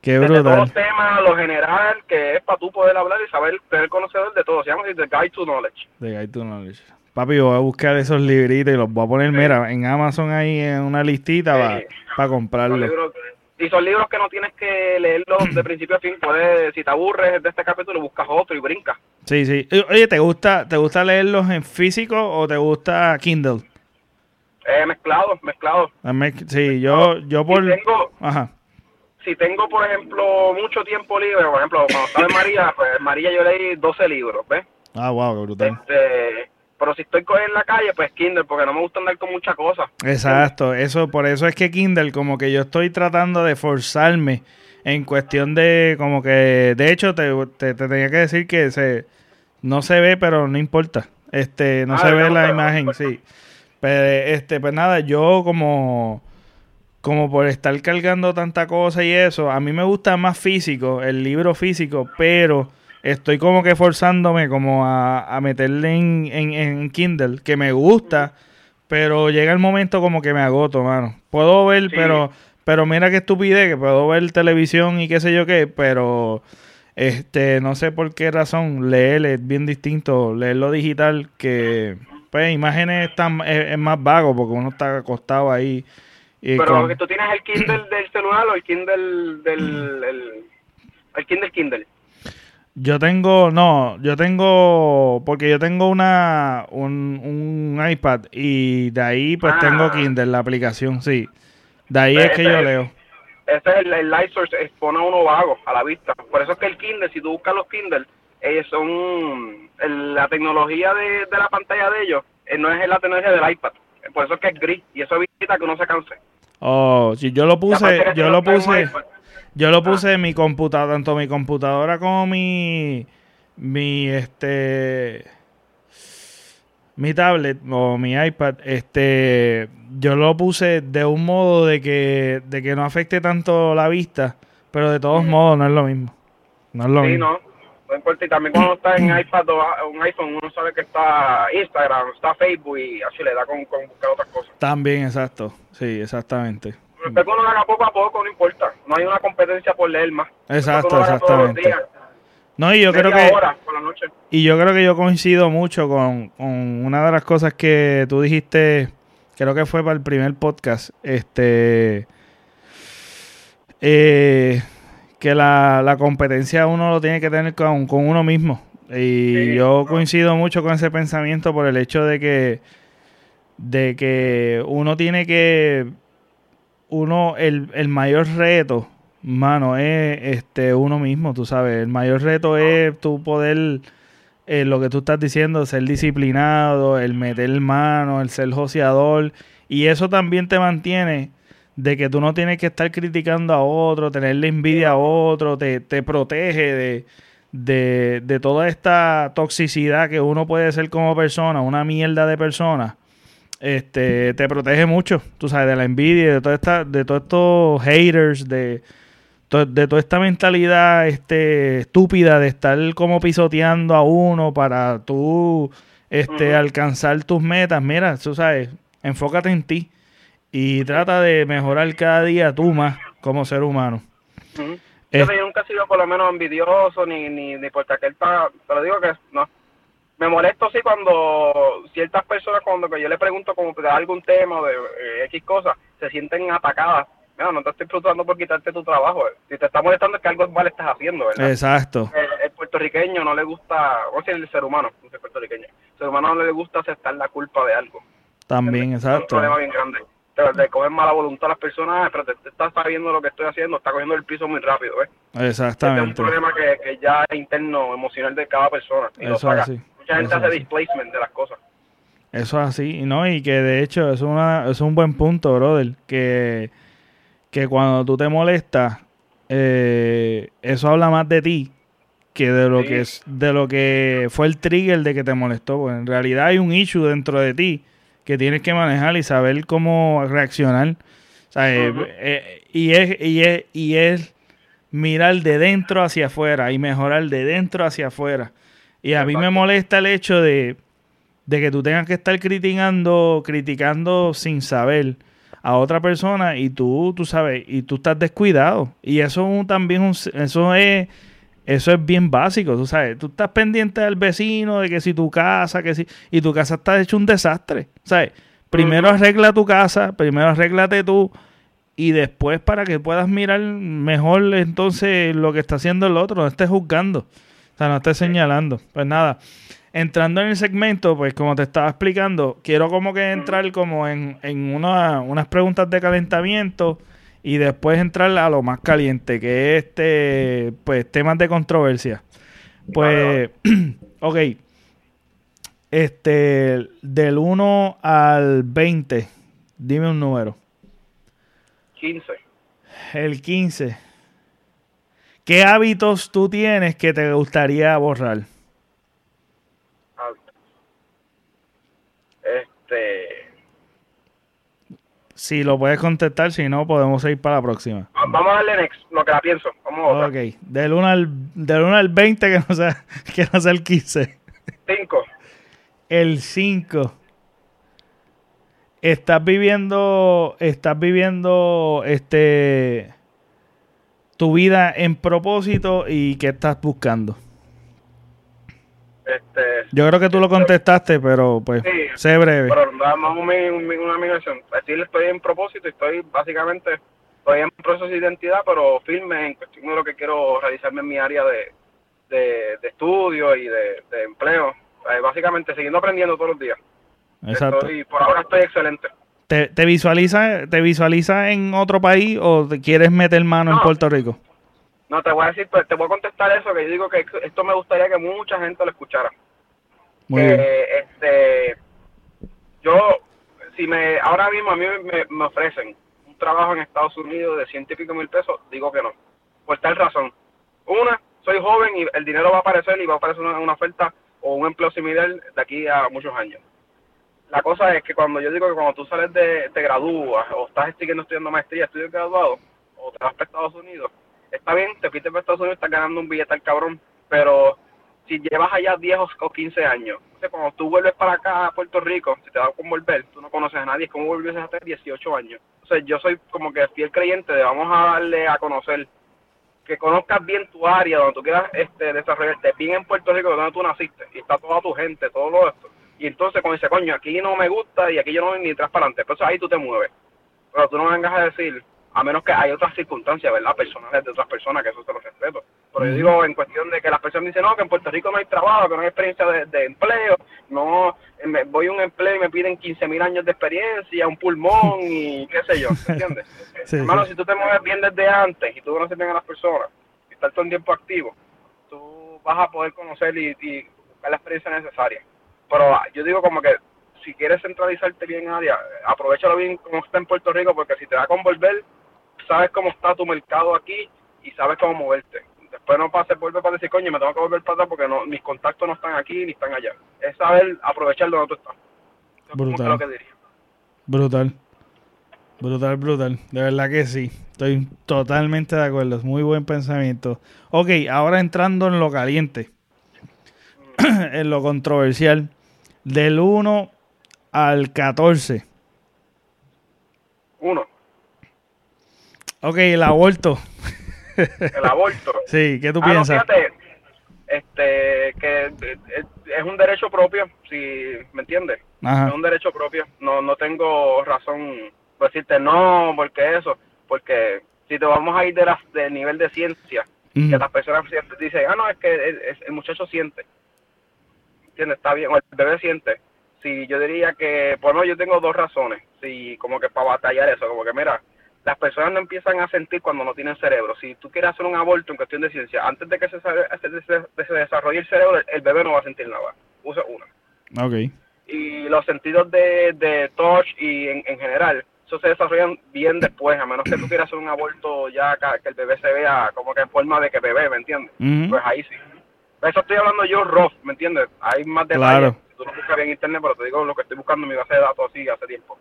Qué brutal. todos los temas, lo general, que es para tú poder hablar y saber, tener conocedor de todo. Se llama The Guide to Knowledge. The Guide to Knowledge. Papi, voy a buscar esos libritos y los voy a poner, mira, en Amazon ahí en una listita para comprarlos. y son libros que no tienes que leerlos de principio a fin. Puedes, si te aburres de este capítulo, buscas otro y brincas. Sí, sí. Oye, ¿te gusta, ¿te gusta leerlos en físico o te gusta Kindle? Eh, mezclado, mezclado. Sí, yo, yo por... Ajá si tengo, por ejemplo, mucho tiempo libre, por ejemplo, cuando estaba en María, pues en María yo leí 12 libros, ¿ves? Ah, wow, qué brutal. Este, pero si estoy en la calle, pues Kindle, porque no me gusta andar con muchas cosas. Exacto, eso, por eso es que Kindle, como que yo estoy tratando de forzarme en cuestión de, como que, de hecho, te, te, tenía que decir que se, no se ve, pero no importa. Este, no ah, se ve la imagen, sí. Pero, este, pues nada, yo como como por estar cargando tanta cosa y eso, a mí me gusta más físico, el libro físico, pero estoy como que forzándome como a, meterle en, en, Kindle, que me gusta, pero llega el momento como que me agoto, mano. Puedo ver, pero pero mira qué estupidez, que puedo ver televisión y qué sé yo qué, pero este no sé por qué razón leer es bien distinto, leerlo digital que pues imágenes están es más vago porque uno está acostado ahí pero tú tienes el Kindle del celular o el Kindle del el, Kindle Kindle. Yo tengo, no, yo tengo, porque yo tengo una, un, un iPad y de ahí pues ah. tengo Kindle, la aplicación, sí. De ahí es que yo leo. Ese es el, el light source, expone a uno vago a la vista. Por eso es que el Kindle, si tú buscas los Kindle, ellos son, la tecnología de, de la pantalla de ellos, eh, no es la tecnología del iPad. Por eso es que es gris y eso evita que uno se canse. Oh, si yo lo puse, yo lo puse, yo lo puse en mi computadora, tanto mi computadora como mi, mi, este, mi tablet o mi iPad, este, yo lo puse de un modo de que, de que no afecte tanto la vista, pero de todos modos no es lo mismo. No es lo sí, mismo. No no importa. Y también cuando está en iPad o un iPhone, uno sabe que está Instagram, está Facebook y así le da con, buscar otras cosas. También, exacto. Sí, exactamente. Pero que uno haga poco a poco, no importa. No hay una competencia por leer más. Exacto, exactamente. No, y yo creo que y yo creo que yo coincido mucho con, con una de las cosas que tú dijiste, creo que fue para el primer podcast, este eh, que la, la, competencia uno lo tiene que tener con, uno mismo. Y yo coincido mucho con ese pensamiento por el hecho de que, de que uno tiene que, uno, el, el mayor reto, mano, es este uno mismo, tú sabes. El mayor reto es tu poder, eh, lo que tú estás diciendo, ser disciplinado, el meter mano, el ser joseador. Y eso también te mantiene de que tú no tienes que estar criticando a otro, tenerle envidia a otro, te, te protege de, de, de, toda esta toxicidad que uno puede ser como persona, una mierda de persona, este, te protege mucho, tú sabes, de la envidia, de toda esta, de todos estos haters, de, de toda esta mentalidad este, estúpida de estar como pisoteando a uno para tú este, alcanzar tus metas. Mira, tú sabes, enfócate en ti y trata de mejorar cada día tú más como ser humano. Yo nunca he sido por lo menos envidioso ni, ni, ni porque aquel está, pero digo que no. Me molesto sí cuando ciertas personas cuando yo le pregunto como de algún tema o de eh, X cosas, se sienten atacadas. No, no te estoy preguntando por quitarte tu trabajo. Si te está molestando es que algo mal estás haciendo, ¿verdad? Exacto. El, puertorriqueño no le gusta, o sea, el ser humano, no el puertorriqueño, el ser humano no le gusta aceptar la culpa de algo. También, exacto. Es un problema bien grande de, coger mala voluntad a las personas, pero te, estás sabiendo lo que estoy haciendo, está cogiendo el piso muy rápido, ¿ves? Exactamente. es un problema que, que, ya es interno, emocional de cada persona. Eso es así. Mucha gente hace displacement de las cosas. Eso es así, ¿no? Y que de hecho es, una, es un buen punto, brother, que, que cuando tú te molestas, eh, eso habla más de ti que de lo que es, de lo que fue el trigger de que te molestó. Pues en realidad hay un issue dentro de ti que tienes que manejar y saber cómo reaccionar. Eh, eh, y, es, y, es, y es mirar de dentro hacia afuera y mejorar de dentro hacia afuera. Y a mí me molesta el hecho de, de que tú tengas que estar criticando, criticando sin saber a otra persona y tú, tú sabes, y tú estás descuidado. Y eso también, eso es, eso es bien básico, tú sabes. Tú estás pendiente del vecino, de que si tu casa, que si, y tu casa está hecho un desastre, ¿sabes? Primero arregla tu casa, primero arréglate tú y después para que puedas mirar mejor entonces lo que está haciendo el otro, no estés juzgando, o sea, no estés señalando. Pues nada, entrando en el segmento, pues como te estaba explicando, quiero como que entrar como en, en unas preguntas de calentamiento y después entrar a lo más caliente, que es este, pues temas de controversia. Pues, ok, este, del 1 al 20, dime un número. 15. El 15. ¿Qué hábitos tú tienes que te gustaría borrar? Este. Si lo puedes contestar, si no, podemos ir para la próxima. Vamos a darle next, lo que la pienso. Vamos ok, del 1 al, del 1 al 20, que no sea, que no sea el 15. 5. El 5 estás viviendo, estás viviendo este tu vida en propósito y qué estás buscando. Este, Yo creo que tú lo contestaste, pero pues sé breve. Pero damos un, una migración. Decirle estoy en propósito y estoy básicamente estoy en proceso de identidad, pero firme en cuestión de lo que quiero realizarme en mi área de, de, estudio y de, empleo. básicamente siguiendo aprendiendo todos los días. Exacto. y por ahora estoy excelente. ¿Te, te visualiza te visualiza en otro país o te quieres meter mano en Puerto Rico? No, te voy a decir, pues, te voy a contestar eso, que yo digo que esto me gustaría que mucha gente lo escuchara. Muy bien. Este, yo, si me, ahora mismo a mí me, ofrecen un trabajo en Estados Unidos de ciento y pico mil pesos, digo que no. Por tal razón. Una, soy joven y el dinero va a aparecer y va a aparecer una, una oferta o un empleo similar de aquí a muchos años la cosa es que cuando yo digo que cuando tú sales de, te gradúas o estás siguiendo estudiando maestría, estudios graduado o te vas para Estados Unidos, está bien, te fuiste para Estados Unidos, estás ganando un billete al cabrón, pero si llevas allá 10 o 15 años, cuando tú vuelves para acá a Puerto Rico, si te vas a volver, tú no conoces a nadie, ¿cómo volvías a tener 18 años? O sea, yo soy como que fiel creyente de vamos a darle a conocer, que conozcas bien tu área, donde tú quieras este, desarrollarte, bien en Puerto Rico, donde tú naciste, y está toda tu gente, todo lo esto y entonces cuando dice, coño, aquí no me gusta y aquí yo no voy ni tras para adelante, pues ahí tú te mueves. Pero tú no vengas a decir, a menos que hay otras circunstancias, ¿verdad? Personales de otras personas, que eso te lo respeto. Pero yo digo en cuestión de que las personas dicen, no, que en Puerto Rico no hay trabajo, que no hay experiencia de, empleo, no, me, voy a un empleo y me piden 15 mil años de experiencia, un pulmón y qué sé yo, ¿entiendes? Hermano, si tú te mueves bien desde antes y tú conoces bien a las personas y estás todo el tiempo activo, tú vas a poder conocer y, y buscar la experiencia necesaria. Pero yo digo como que si quieres centralizarte bien en área, aprovechalo bien como está en Puerto Rico, porque si te da con volver, sabes cómo está tu mercado aquí y sabes cómo moverte. Después no pases, vuelve para decir, coño, me tengo que volver para atrás porque no, mis contactos no están aquí ni están allá. Es saber aprovechar donde tú estás. brutal. Lo que diría. Brutal. Brutal, brutal. De verdad que sí. Estoy totalmente de acuerdo. Es muy buen pensamiento. Ok, ahora entrando en lo caliente. en lo controversial del 1 al 14. 1. Ok, el aborto. El aborto. sí, ¿qué tú ah, piensas? este, que es un derecho propio, si me entiendes. Es un derecho propio. No, no tengo razón para decirte no, porque eso, porque si te vamos a ir de la, del nivel de ciencia, que las personas dicen, ah, no, es que el muchacho siente. Está bien, o el bebé siente. Si yo diría que, bueno, yo tengo dos razones, si como que para batallar eso, como que mira, las personas no empiezan a sentir cuando no tienen cerebro. Si tú quieres hacer un aborto en cuestión de ciencia, antes de que se, se, desarrolle el cerebro, el bebé no va a sentir nada. Usa una. Ok. Y los sentidos de, de touch y en, general, eso se desarrollan bien después, a menos que tú quieras hacer un aborto ya que, el bebé se vea como que en forma de que bebé, ¿me entiendes? Pues ahí sí. Eso estoy hablando yo rough, ¿me entiendes? Hay más detalles. Tú lo buscas en internet, pero te digo lo que estoy buscando en mi base de datos así hace tiempo.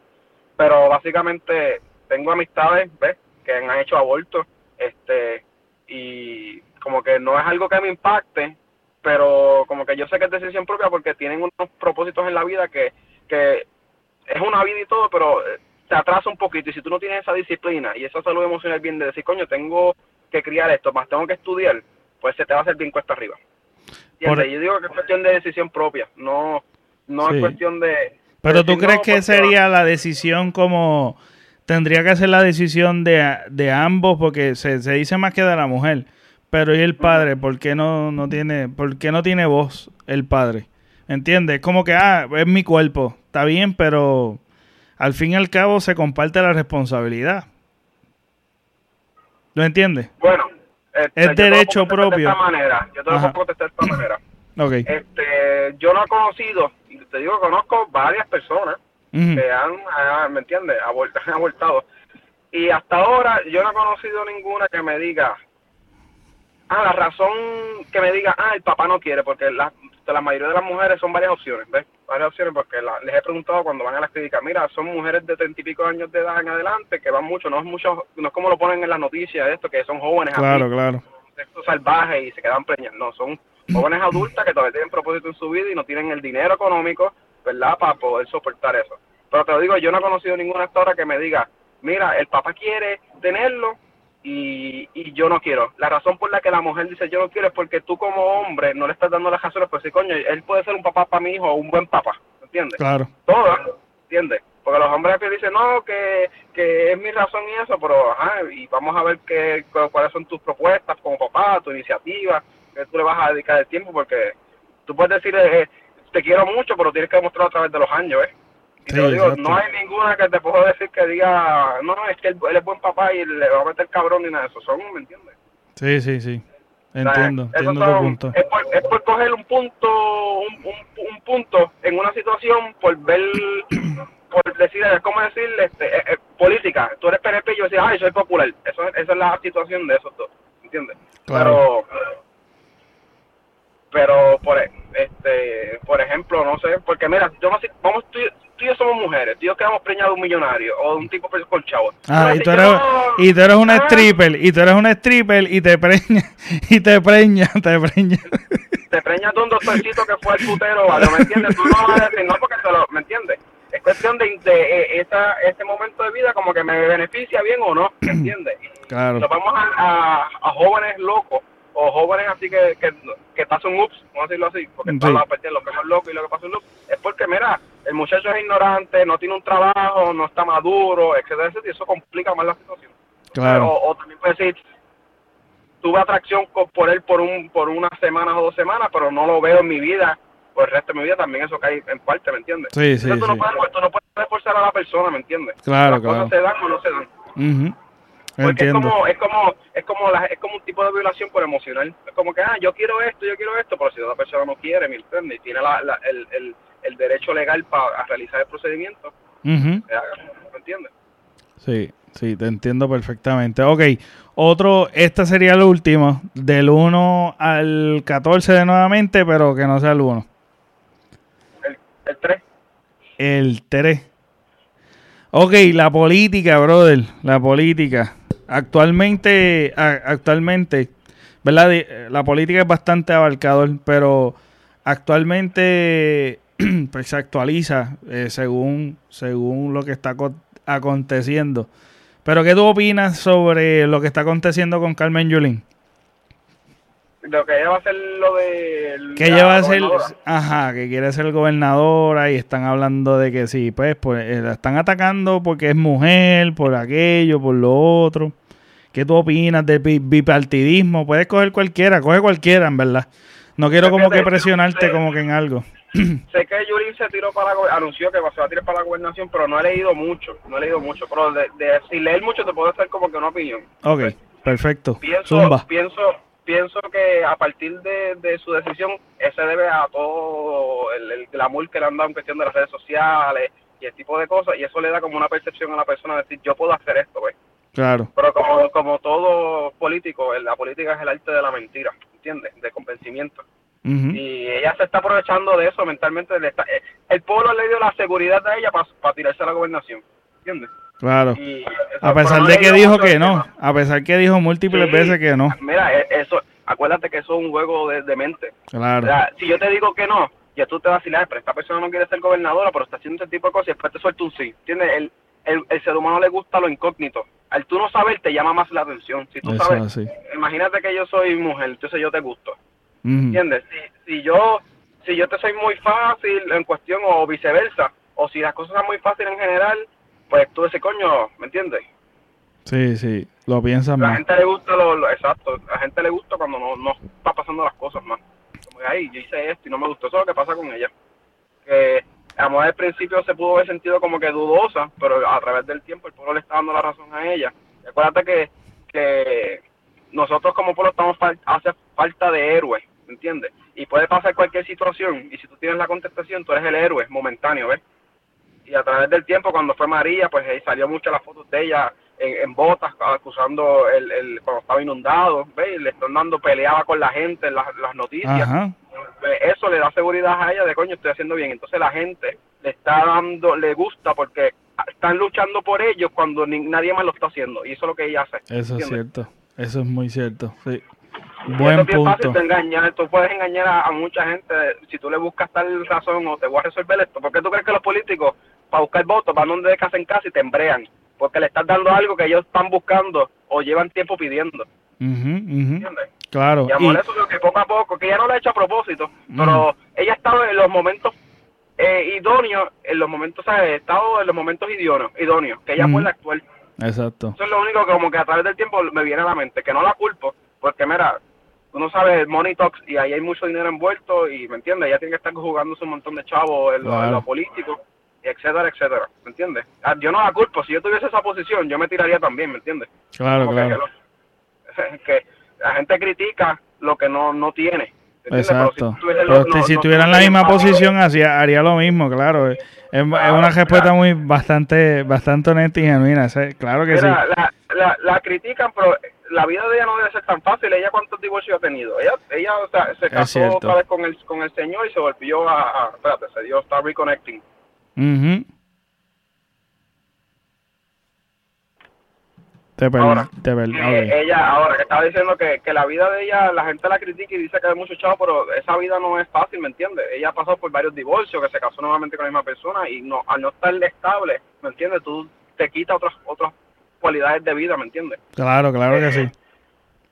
Pero básicamente tengo amistades, ¿ves? Que han hecho abortos, este, y como que no es algo que me impacte, pero como que yo sé que es decisión propia porque tienen unos propósitos en la vida que, que es una vida y todo, pero te atrasa un poquito y si tú no tienes esa disciplina y esa salud emocional bien de decir, coño, tengo que criar esto, más tengo que estudiar, pues se te va a hacer bien cuesta arriba. Yo digo que es cuestión de decisión propia, no, no es cuestión de... Pero tú crees que sería la decisión como... Tendría que ser la decisión de, de ambos porque se, se dice más que de la mujer. Pero ¿y el padre? ¿Por qué no, no tiene, por qué no tiene voz el padre? ¿Entiendes? Como que, ah, es mi cuerpo. Está bien, pero al fin y al cabo se comparte la responsabilidad. ¿Lo entiendes? Bueno, este, es derecho propio. De esta manera. Yo te lo puedo contestar de esta manera. Okay. Este, yo no he conocido, y te digo, conozco varias personas que han, ah, ¿me entiendes? Han abortado. Y hasta ahora yo no he conocido ninguna que me diga, ah, la razón que me diga, ah, el papá no quiere, porque la, la mayoría de las mujeres son varias opciones, ¿ves? Varias opciones, porque les he preguntado cuando van a las clínicas, mira, son mujeres de treinta y pico años de edad en adelante, que van mucho, no es mucho, no es como lo ponen en las noticias, esto, que son jóvenes claro, claro. sexo salvaje y se quedan preñas, no, son jóvenes adultas que todavía tienen propósito en su vida y no tienen el dinero económico, ¿verdad?, para poder soportar eso. Pero te lo digo, yo no he conocido ninguna actora que me diga, mira, el papá quiere tenerlo, y, y yo no quiero. La razón por la que la mujer dice yo no quiero es porque tú como hombre no le estás dando las razones, pues sí, coño, él puede ser un papá para mi hijo o un buen papá, ¿entiendes? Claro. Todo, ¿entiendes? Porque los hombres que dicen, no, que, que es mi razón y eso, pero, ajá, y vamos a ver qué, cuáles son tus propuestas como papá, tu iniciativa, que tú le vas a dedicar el tiempo, porque tú puedes decir, eh, te quiero mucho, pero tienes que demostrarlo a través de los años, ¿eh? no hay ninguna que te puedo decir que diga, no, no, es que él, es buen papá y le va a meter cabrón ni nada de eso. Son, ¿me entiendes? Sí, sí, sí. Entiendo, entiendo tu punto. Es por, es por, coger un punto, un, un, punto en una situación por ver, por decir, es como decir, este, eh, eh, política. Tú eres PNP y yo decía, ay, soy popular. Eso, esa es la situación de esos dos, ¿entiendes? Claro. Pero, pero por, este, por ejemplo, no sé, porque mira, yo no sé, vamos, tú, tú y yo somos mujeres, tú y yo quedamos preñados de un millonario o de un tipo con chavo. Ah, y tú, eres, y tú eres una ah, stripper, y tú eres una stripper y te preña, y te preña, te preña. Te preñas de un doctorcito que fue el putero, ¿me entiendes? Tú no vas a decir, no, porque te lo, ¿me entiendes? Es cuestión de, de, eh, esa, ese momento de vida como que me beneficia bien o no, ¿me entiendes? Claro. Nos vamos a, a jóvenes locos o jóvenes así que, que, que pasa un ups, vamos a decirlo así, porque sí. las lo que es loco y lo que pasa un ups, es porque, mira, el muchacho es ignorante, no tiene un trabajo, no está maduro, etcétera, etcétera, y eso complica más la situación. Claro. O, también puede decir, tuve atracción por él por un por unas semanas o dos semanas, pero no lo veo en mi vida, por el resto de mi vida también eso cae en parte, ¿me entiendes? Sí, sí, Entonces, tú, No puedes, tú no puedes forzar a la persona, ¿me entiendes? Claro, Las claro. cosas se dan o no se dan. Uh porque es como, es como, es como la, es como un tipo de violación por emocional. Es como que, ah, yo quiero esto, yo quiero esto, pero si la persona no quiere, ¿me entiendes? Y tiene la, la, el, el, el, derecho legal para realizar el procedimiento, uh -huh. ¿me entiendes? Sí, sí, te entiendo perfectamente. Ok, otro, esta sería el último, del 1 al 14 de nuevamente, pero que no sea el 1. El, el 3. El 3. Ok, la política, brother, la política actualmente, actualmente, ¿verdad? La política es bastante abarcador, pero actualmente pues, se actualiza eh, según, según lo que está aconteciendo. Pero, ¿qué tú opinas sobre lo que está aconteciendo con Carmen Yulín? Lo que ella va a hacer lo de... Que ella va a ser, ajá, que quiere ser gobernadora y están hablando de que sí, pues, pues la están atacando porque es mujer, por aquello, por lo otro. ¿Qué tú opinas del bipartidismo? Puedes coger cualquiera, coge cualquiera, en verdad. No quiero como que presionarte como que en algo. sé que Yulín se tiró para la anunció que se va a tirar para la gobernación, pero no he leído mucho, no he leído mucho. Pero de, de, si leer mucho te puedo hacer como que una opinión. Ok, perfecto. Pienso, Zumba. pienso, pienso que a partir de, de, su decisión, ese debe a todo el, el, glamour que le han dado en cuestión de las redes sociales y el tipo de cosas, y eso le da como una percepción a la persona de decir, yo puedo hacer esto. Claro. Pero como, como todo político, la política es el arte de la mentira, ¿entiendes? De convencimiento. Y ella se está aprovechando de eso mentalmente. Eh, el pueblo le dio la seguridad a ella para tirarse a la gobernación. ¿Entiendes? Claro. a pesar de que dijo que no. A pesar que dijo múltiples veces que no. Mira, e, eso, acuérdate que eso es un juego de, mente. Claro. si yo te digo que no, ya tú te vas a pero esta persona no quiere ser gobernadora, pero está haciendo este tipo de cosas y después te suelta un sí. ¿Entiendes? El, el, ser humano le gusta lo incógnito. Al tú no saber, te llama más la atención. Si tú sabes, imagínate que yo soy mujer, entonces yo te gusto. ¿Entiendes? Si, si yo si yo te soy muy fácil en cuestión o viceversa, o si las cosas son muy fáciles en general, pues tú ese coño, ¿me entiendes? Sí, sí, lo piensas más. A la gente le gusta lo, exacto, a la gente le gusta cuando no, no está pasando las cosas más. Como que, ay, yo hice esto y no me gustó, eso es lo que pasa con ella. Que a modo del principio se pudo haber sentido como que dudosa, pero a través del tiempo el pueblo le está dando la razón a ella. Y acuérdate que, que nosotros como pueblo estamos hace falta de héroes, ¿me entiendes? Y puede pasar cualquier situación, y si tú tienes la contestación, tú eres el héroe momentáneo, ¿ves? Y a través del tiempo, cuando fue María, pues ahí salió muchas las fotos de ella en, botas, acusando el, el, cuando estaba inundado, ¿ves? Le están dando, peleaba con la gente en las, las noticias. Pues, eso le da seguridad a ella de coño, estoy haciendo bien. Entonces la gente le está dando, le gusta porque están luchando por ellos cuando nadie más lo está haciendo. Y eso es lo que ella hace. Eso es cierto. Eso es muy cierto. Sí. Buen punto. fácil de engañar. Tú puedes engañar a, mucha gente si tú le buscas tal razón o te voy a resolver esto. ¿Por qué tú crees que los políticos, para buscar votos, van donde de casa en casa y te embrean? Porque le estás dando algo que ellos están buscando o llevan tiempo pidiendo. ¿Entiendes? Claro. Y amor, eso que poco a poco, que ella no lo ha hecho a propósito, pero ella ha estado en los momentos eh, idóneos, en los momentos, sea, ha estado en los momentos idóneos, idóneos que ella puede actuar. Exacto. Eso es lo único que como que a través del tiempo me viene a la mente, que no la culpo, porque mira, tú no sabes, Money Talks, y ahí hay mucho dinero envuelto, y me entiendes, ella tiene que estar jugándose un montón de chavos en, lo, político, etcétera, etcétera, ¿me entiendes? Ah, yo no la culpo, si yo tuviese esa posición, yo me tiraría también, ¿me entiendes? Claro, claro. que la gente critica lo que no, no tiene. Exacto. Pero si, tuvieran la misma posición, hacía, haría lo mismo, claro. Es, es una respuesta muy bastante bastante honesta y genuina. Claro que sí. La, la, la, critican, pero la vida de ella no debe ser tan fácil. Ella cuántos divorcios ha tenido. Ella, ella se casó otra vez con el, con el señor y se volvió a, espérate, se dio, está reconnecting. Mhm ahora, Ella, ahora que estaba diciendo que, que, la vida de ella, la gente la critica y dice que hay mucho chavo, pero esa vida no es fácil, ¿me entiendes? Ella ha pasado por varios divorcios, que se casó nuevamente con la misma persona y no al no estar estable, ¿me entiendes? Tú te quitas otras otras cualidades de vida, ¿me entiendes? Claro, claro que sí.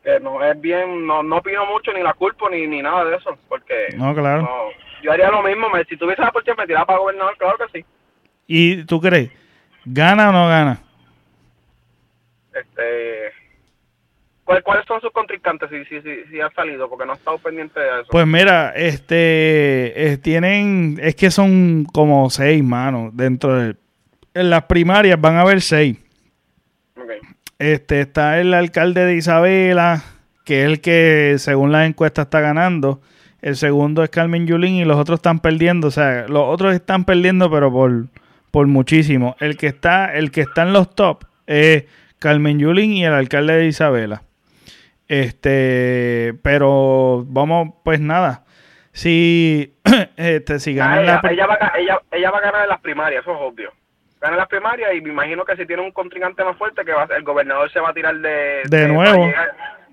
Que no es bien, no, no opino mucho ni la culpo ni, ni nada de eso, porque... No, claro. Yo haría lo mismo, me, si tuviese la oportunidad me tiraba para gobernador, claro que sí. ¿Y tú crees? ¿Gana o no gana? Este, ¿Cuáles son sus contrincantes si, si, si, si, ha salido? Porque no ha estado pendiente de eso. Pues mira, este, eh, tienen, es que son como seis manos dentro de, en las primarias van a haber seis. Este, está el alcalde de Isabela, que es el que según las encuestas está ganando. El segundo es Carmen Yulín y los otros están perdiendo. O sea, los otros están perdiendo, pero por, por muchísimo. El que está, el que está en los top es Carmen Yulín y el alcalde de Isabela. Este, pero vamos, pues nada. Si, este, si gana ella, ella, va, ella, ella, va a ganar en las primarias, eso es obvio. Gana en las primarias y me imagino que si tiene un contrincante más fuerte, que va el gobernador se va a tirar de, de, nuevo.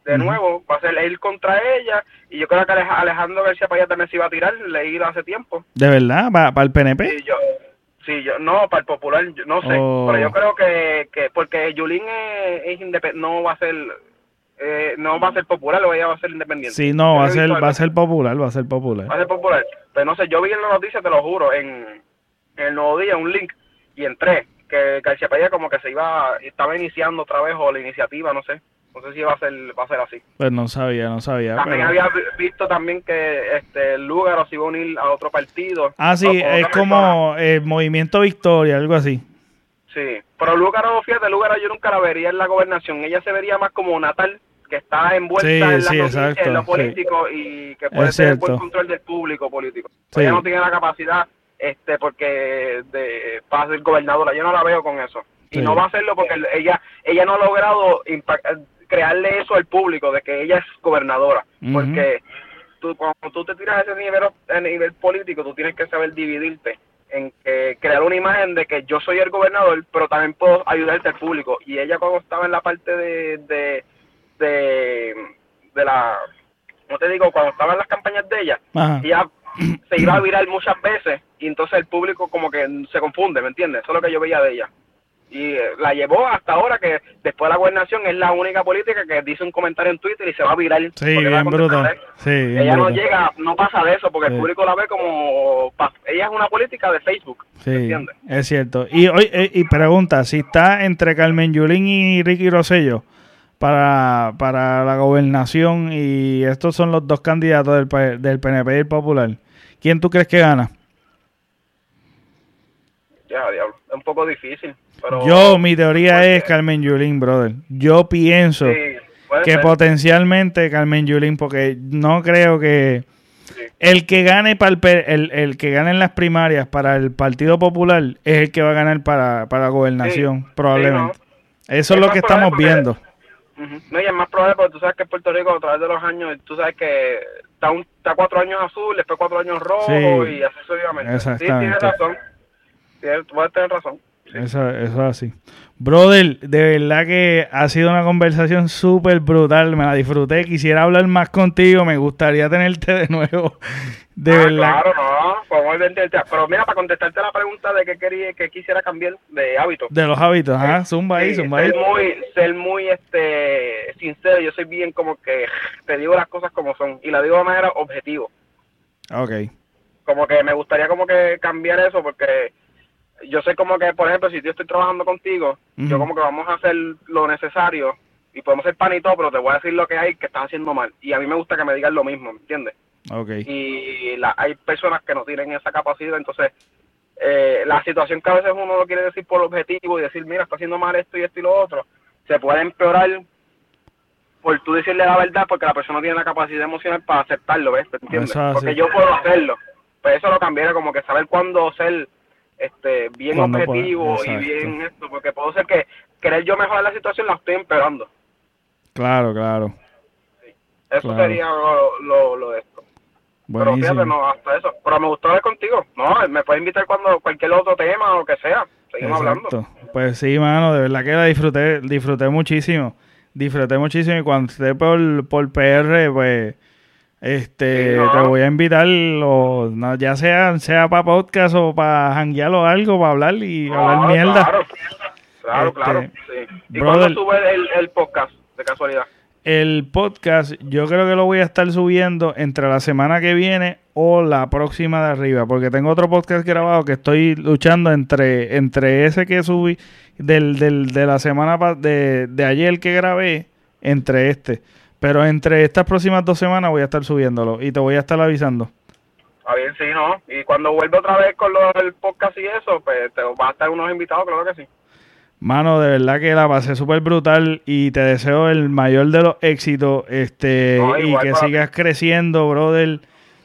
De nuevo, va a ser ir contra ella. Y yo creo que Alejandro García Paya también se iba a tirar, le ido hace tiempo. ¿De verdad? ¿Para, el PNP? Sí, yo, Sí, yo, no, para el popular, no sé, pero yo oh. creo que, que porque Yulín es, no va a ser, eh, no va a ser popular o ella va a ser independiente. Sí, no, va a ser, va a ser popular, va a ser popular. Va a ser popular, pero no sé, yo vi en la noticia, te lo juro, en, el nuevo día, un link, y entré, que García Paya como que se iba, estaba iniciando otra vez, o la iniciativa, no sé. No sé si va a ser, va a ser así. Pues no sabía, no sabía. También había visto también que este Lugaro se iba a unir a otro partido. Ah, sí, es como el eh, Movimiento Victoria, algo así. Sí, pero Lugaro, fíjate, Lugaro yo nunca la vería en la gobernación. Ella se vería más como Natal, que está envuelta en, lo político y que puede tener buen control del público político. Ella no tiene la capacidad este porque de para ser gobernadora, yo no la veo con eso. Y no va a hacerlo porque ella ella no ha logrado crearle eso al público de que ella es gobernadora, porque tú, cuando tú te tiras a ese nivel, a nivel político, tú tienes que saber dividirte en que crear una imagen de que yo soy el gobernador, pero también puedo ayudarte al público. Y ella cuando estaba en la parte de, de, de, de la, no te digo, cuando estaba en las campañas de ella, Ajá. ella se iba a virar muchas veces y entonces el público como que se confunde, ¿me entiendes? Eso es lo que yo veía de ella. Y eh, la llevó hasta ahora que después de la gobernación es la única política que dice un comentario en Twitter y se va a virar. Sí, bien a él. Sí, bien Ella no llega, no pasa de eso porque Sí. el público la ve como... Ella es una política de Facebook, ¿me Sí, entiendes? es cierto. Y hoy eh, y pregunta, si está entre Carmen Yulín y Ricky Rosello para, para la gobernación y estos son los dos candidatos del, del PNP y el Popular, ¿quién tú crees que gana? Ya, diablo, es un poco difícil. Pero, Yo, mi teoría Porque- es Carmen Yulín, brother. Yo pienso Sí, que ser, potencialmente Carmen Yulín, porque no creo que sí. el que gane para el, el, el que gane en las primarias para el Partido Popular es el que va a ganar para, para gobernación, Sí, probablemente. Eso es lo que estamos viendo. No, y es más probable porque tú sabes que Puerto Rico a través de los años, tú sabes que está, un, está cuatro años azul, después cuatro años rojo y así sucesivamente. Sí, tienes razón. Tienes, tú puedes tener razón. Eso, eso es así. Brother, de verdad que ha sido una conversación súper brutal. Me la disfruté. Quisiera hablar más contigo. Me gustaría tenerte de nuevo. De Ah, verdad. Claro, no, podemos entenderte. Pero mira, para contestarte la pregunta de qué quería, que quisiera cambiar de hábito. De los hábitos. Ajá, zumba ahí, Sí, zumba ahí. ser muy, ser muy este, sincero. Yo soy bien como que te digo las cosas como son y la digo de manera objetiva. Ok. como que me gustaría como que cambiar eso porque yo sé como que por ejemplo si yo estoy trabajando contigo yo como que vamos a hacer lo necesario y podemos ser pan y todo pero te voy a decir lo que hay que estás haciendo mal y a mí me gusta que me digan lo mismo ¿me entiendes? Ok. y la, hay personas que no tienen esa capacidad entonces eh, la situación que a veces uno lo quiere decir por objetivo y decir mira está haciendo mal esto y esto y lo otro se puede empeorar por tú decirle la verdad porque la persona tiene la capacidad emocional para aceptarlo ¿ves? ¿Me entiendes? Porque yo puedo hacerlo pues eso lo cambiaría como que saber cuándo ser este bien objetivo y bien esto porque puedo ser que querer yo mejorar la situación la estoy empeorando Claro, claro. eso Claro. sería lo, lo, lo de esto pero fíjate, no, hasta eso. Pero me gustó hablar contigo. No, me puedes invitar cuando cualquier otro tema o lo que sea. Seguimos hablando. Exacto. Pues sí, mano, de verdad que la disfruté, disfruté muchísimo. Disfruté muchísimo y cuando esté por, por PR, pues este Sí, no. te voy a invitar o no, ya sea sea para podcast o para janguear o algo para hablar y hablar mierda. Claro, claro, Este, claro. Sí. ¿Y brother- cuándo sube el, el podcast, de casualidad? El podcast yo creo que lo voy a estar subiendo entre la semana que viene o la próxima de arriba, porque tengo otro podcast grabado que estoy luchando entre, entre ese que subí del, del, de la semana de, de ayer que grabé, entre este. Pero entre estas próximas dos semanas voy a estar subiéndolo y te voy a estar avisando. A bien, sí, ¿no? Y cuando vuelva otra vez con lo del podcast y eso, pues te va a estar unos invitados, claro que sí. Mano, de verdad que la pasé súper brutal y te deseo el mayor de los éxitos este No, y que sigas creciendo, brother.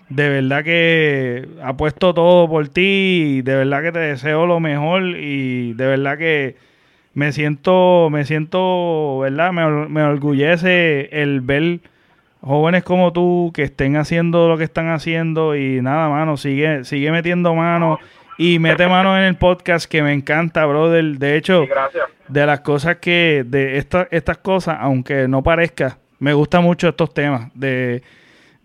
De verdad que apuesto todo por ti y de verdad que te deseo lo mejor y de verdad que me siento, me siento, ¿verdad? Me, me orgullece el ver jóvenes como tú que estén haciendo lo que están haciendo y nada, mano, sigue, sigue metiendo mano y mete mano en el podcast que me encanta, brother. De hecho, de las cosas que, de esta- estas cosas, aunque no parezca, me gustan mucho estos temas, de,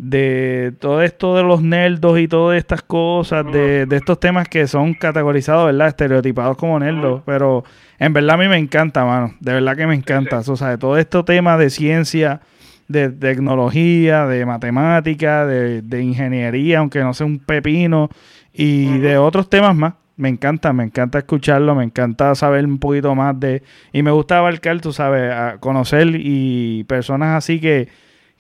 de todo esto de los nerdos y todas estas cosas, de, de estos temas que son categorizados, ¿verdad? Estereotipados como nerdos, pero en verdad a mí me encanta, mano, de verdad que me encanta, o sea, todo este tema de ciencia, de tecnología, de matemática, de, de ingeniería, aunque no sea un pepino, y de otros temas más. Me encanta, me encanta escucharlo, me encanta saber un poquito más de... Y me gusta abarcar, tú sabes, a conocer y personas así que,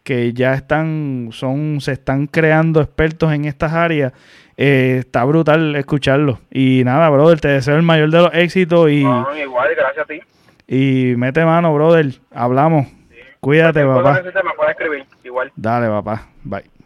que ya están, son, se están creando expertos en estas áreas. Eh, está brutal escucharlo. Y nada, brother, te deseo el mayor de los éxitos y, No, igual, gracias a ti. y mete mano, brother. Hablamos. Cuídate, papá. que necesites me puedes escribir, igual. Dale, papá. Bye.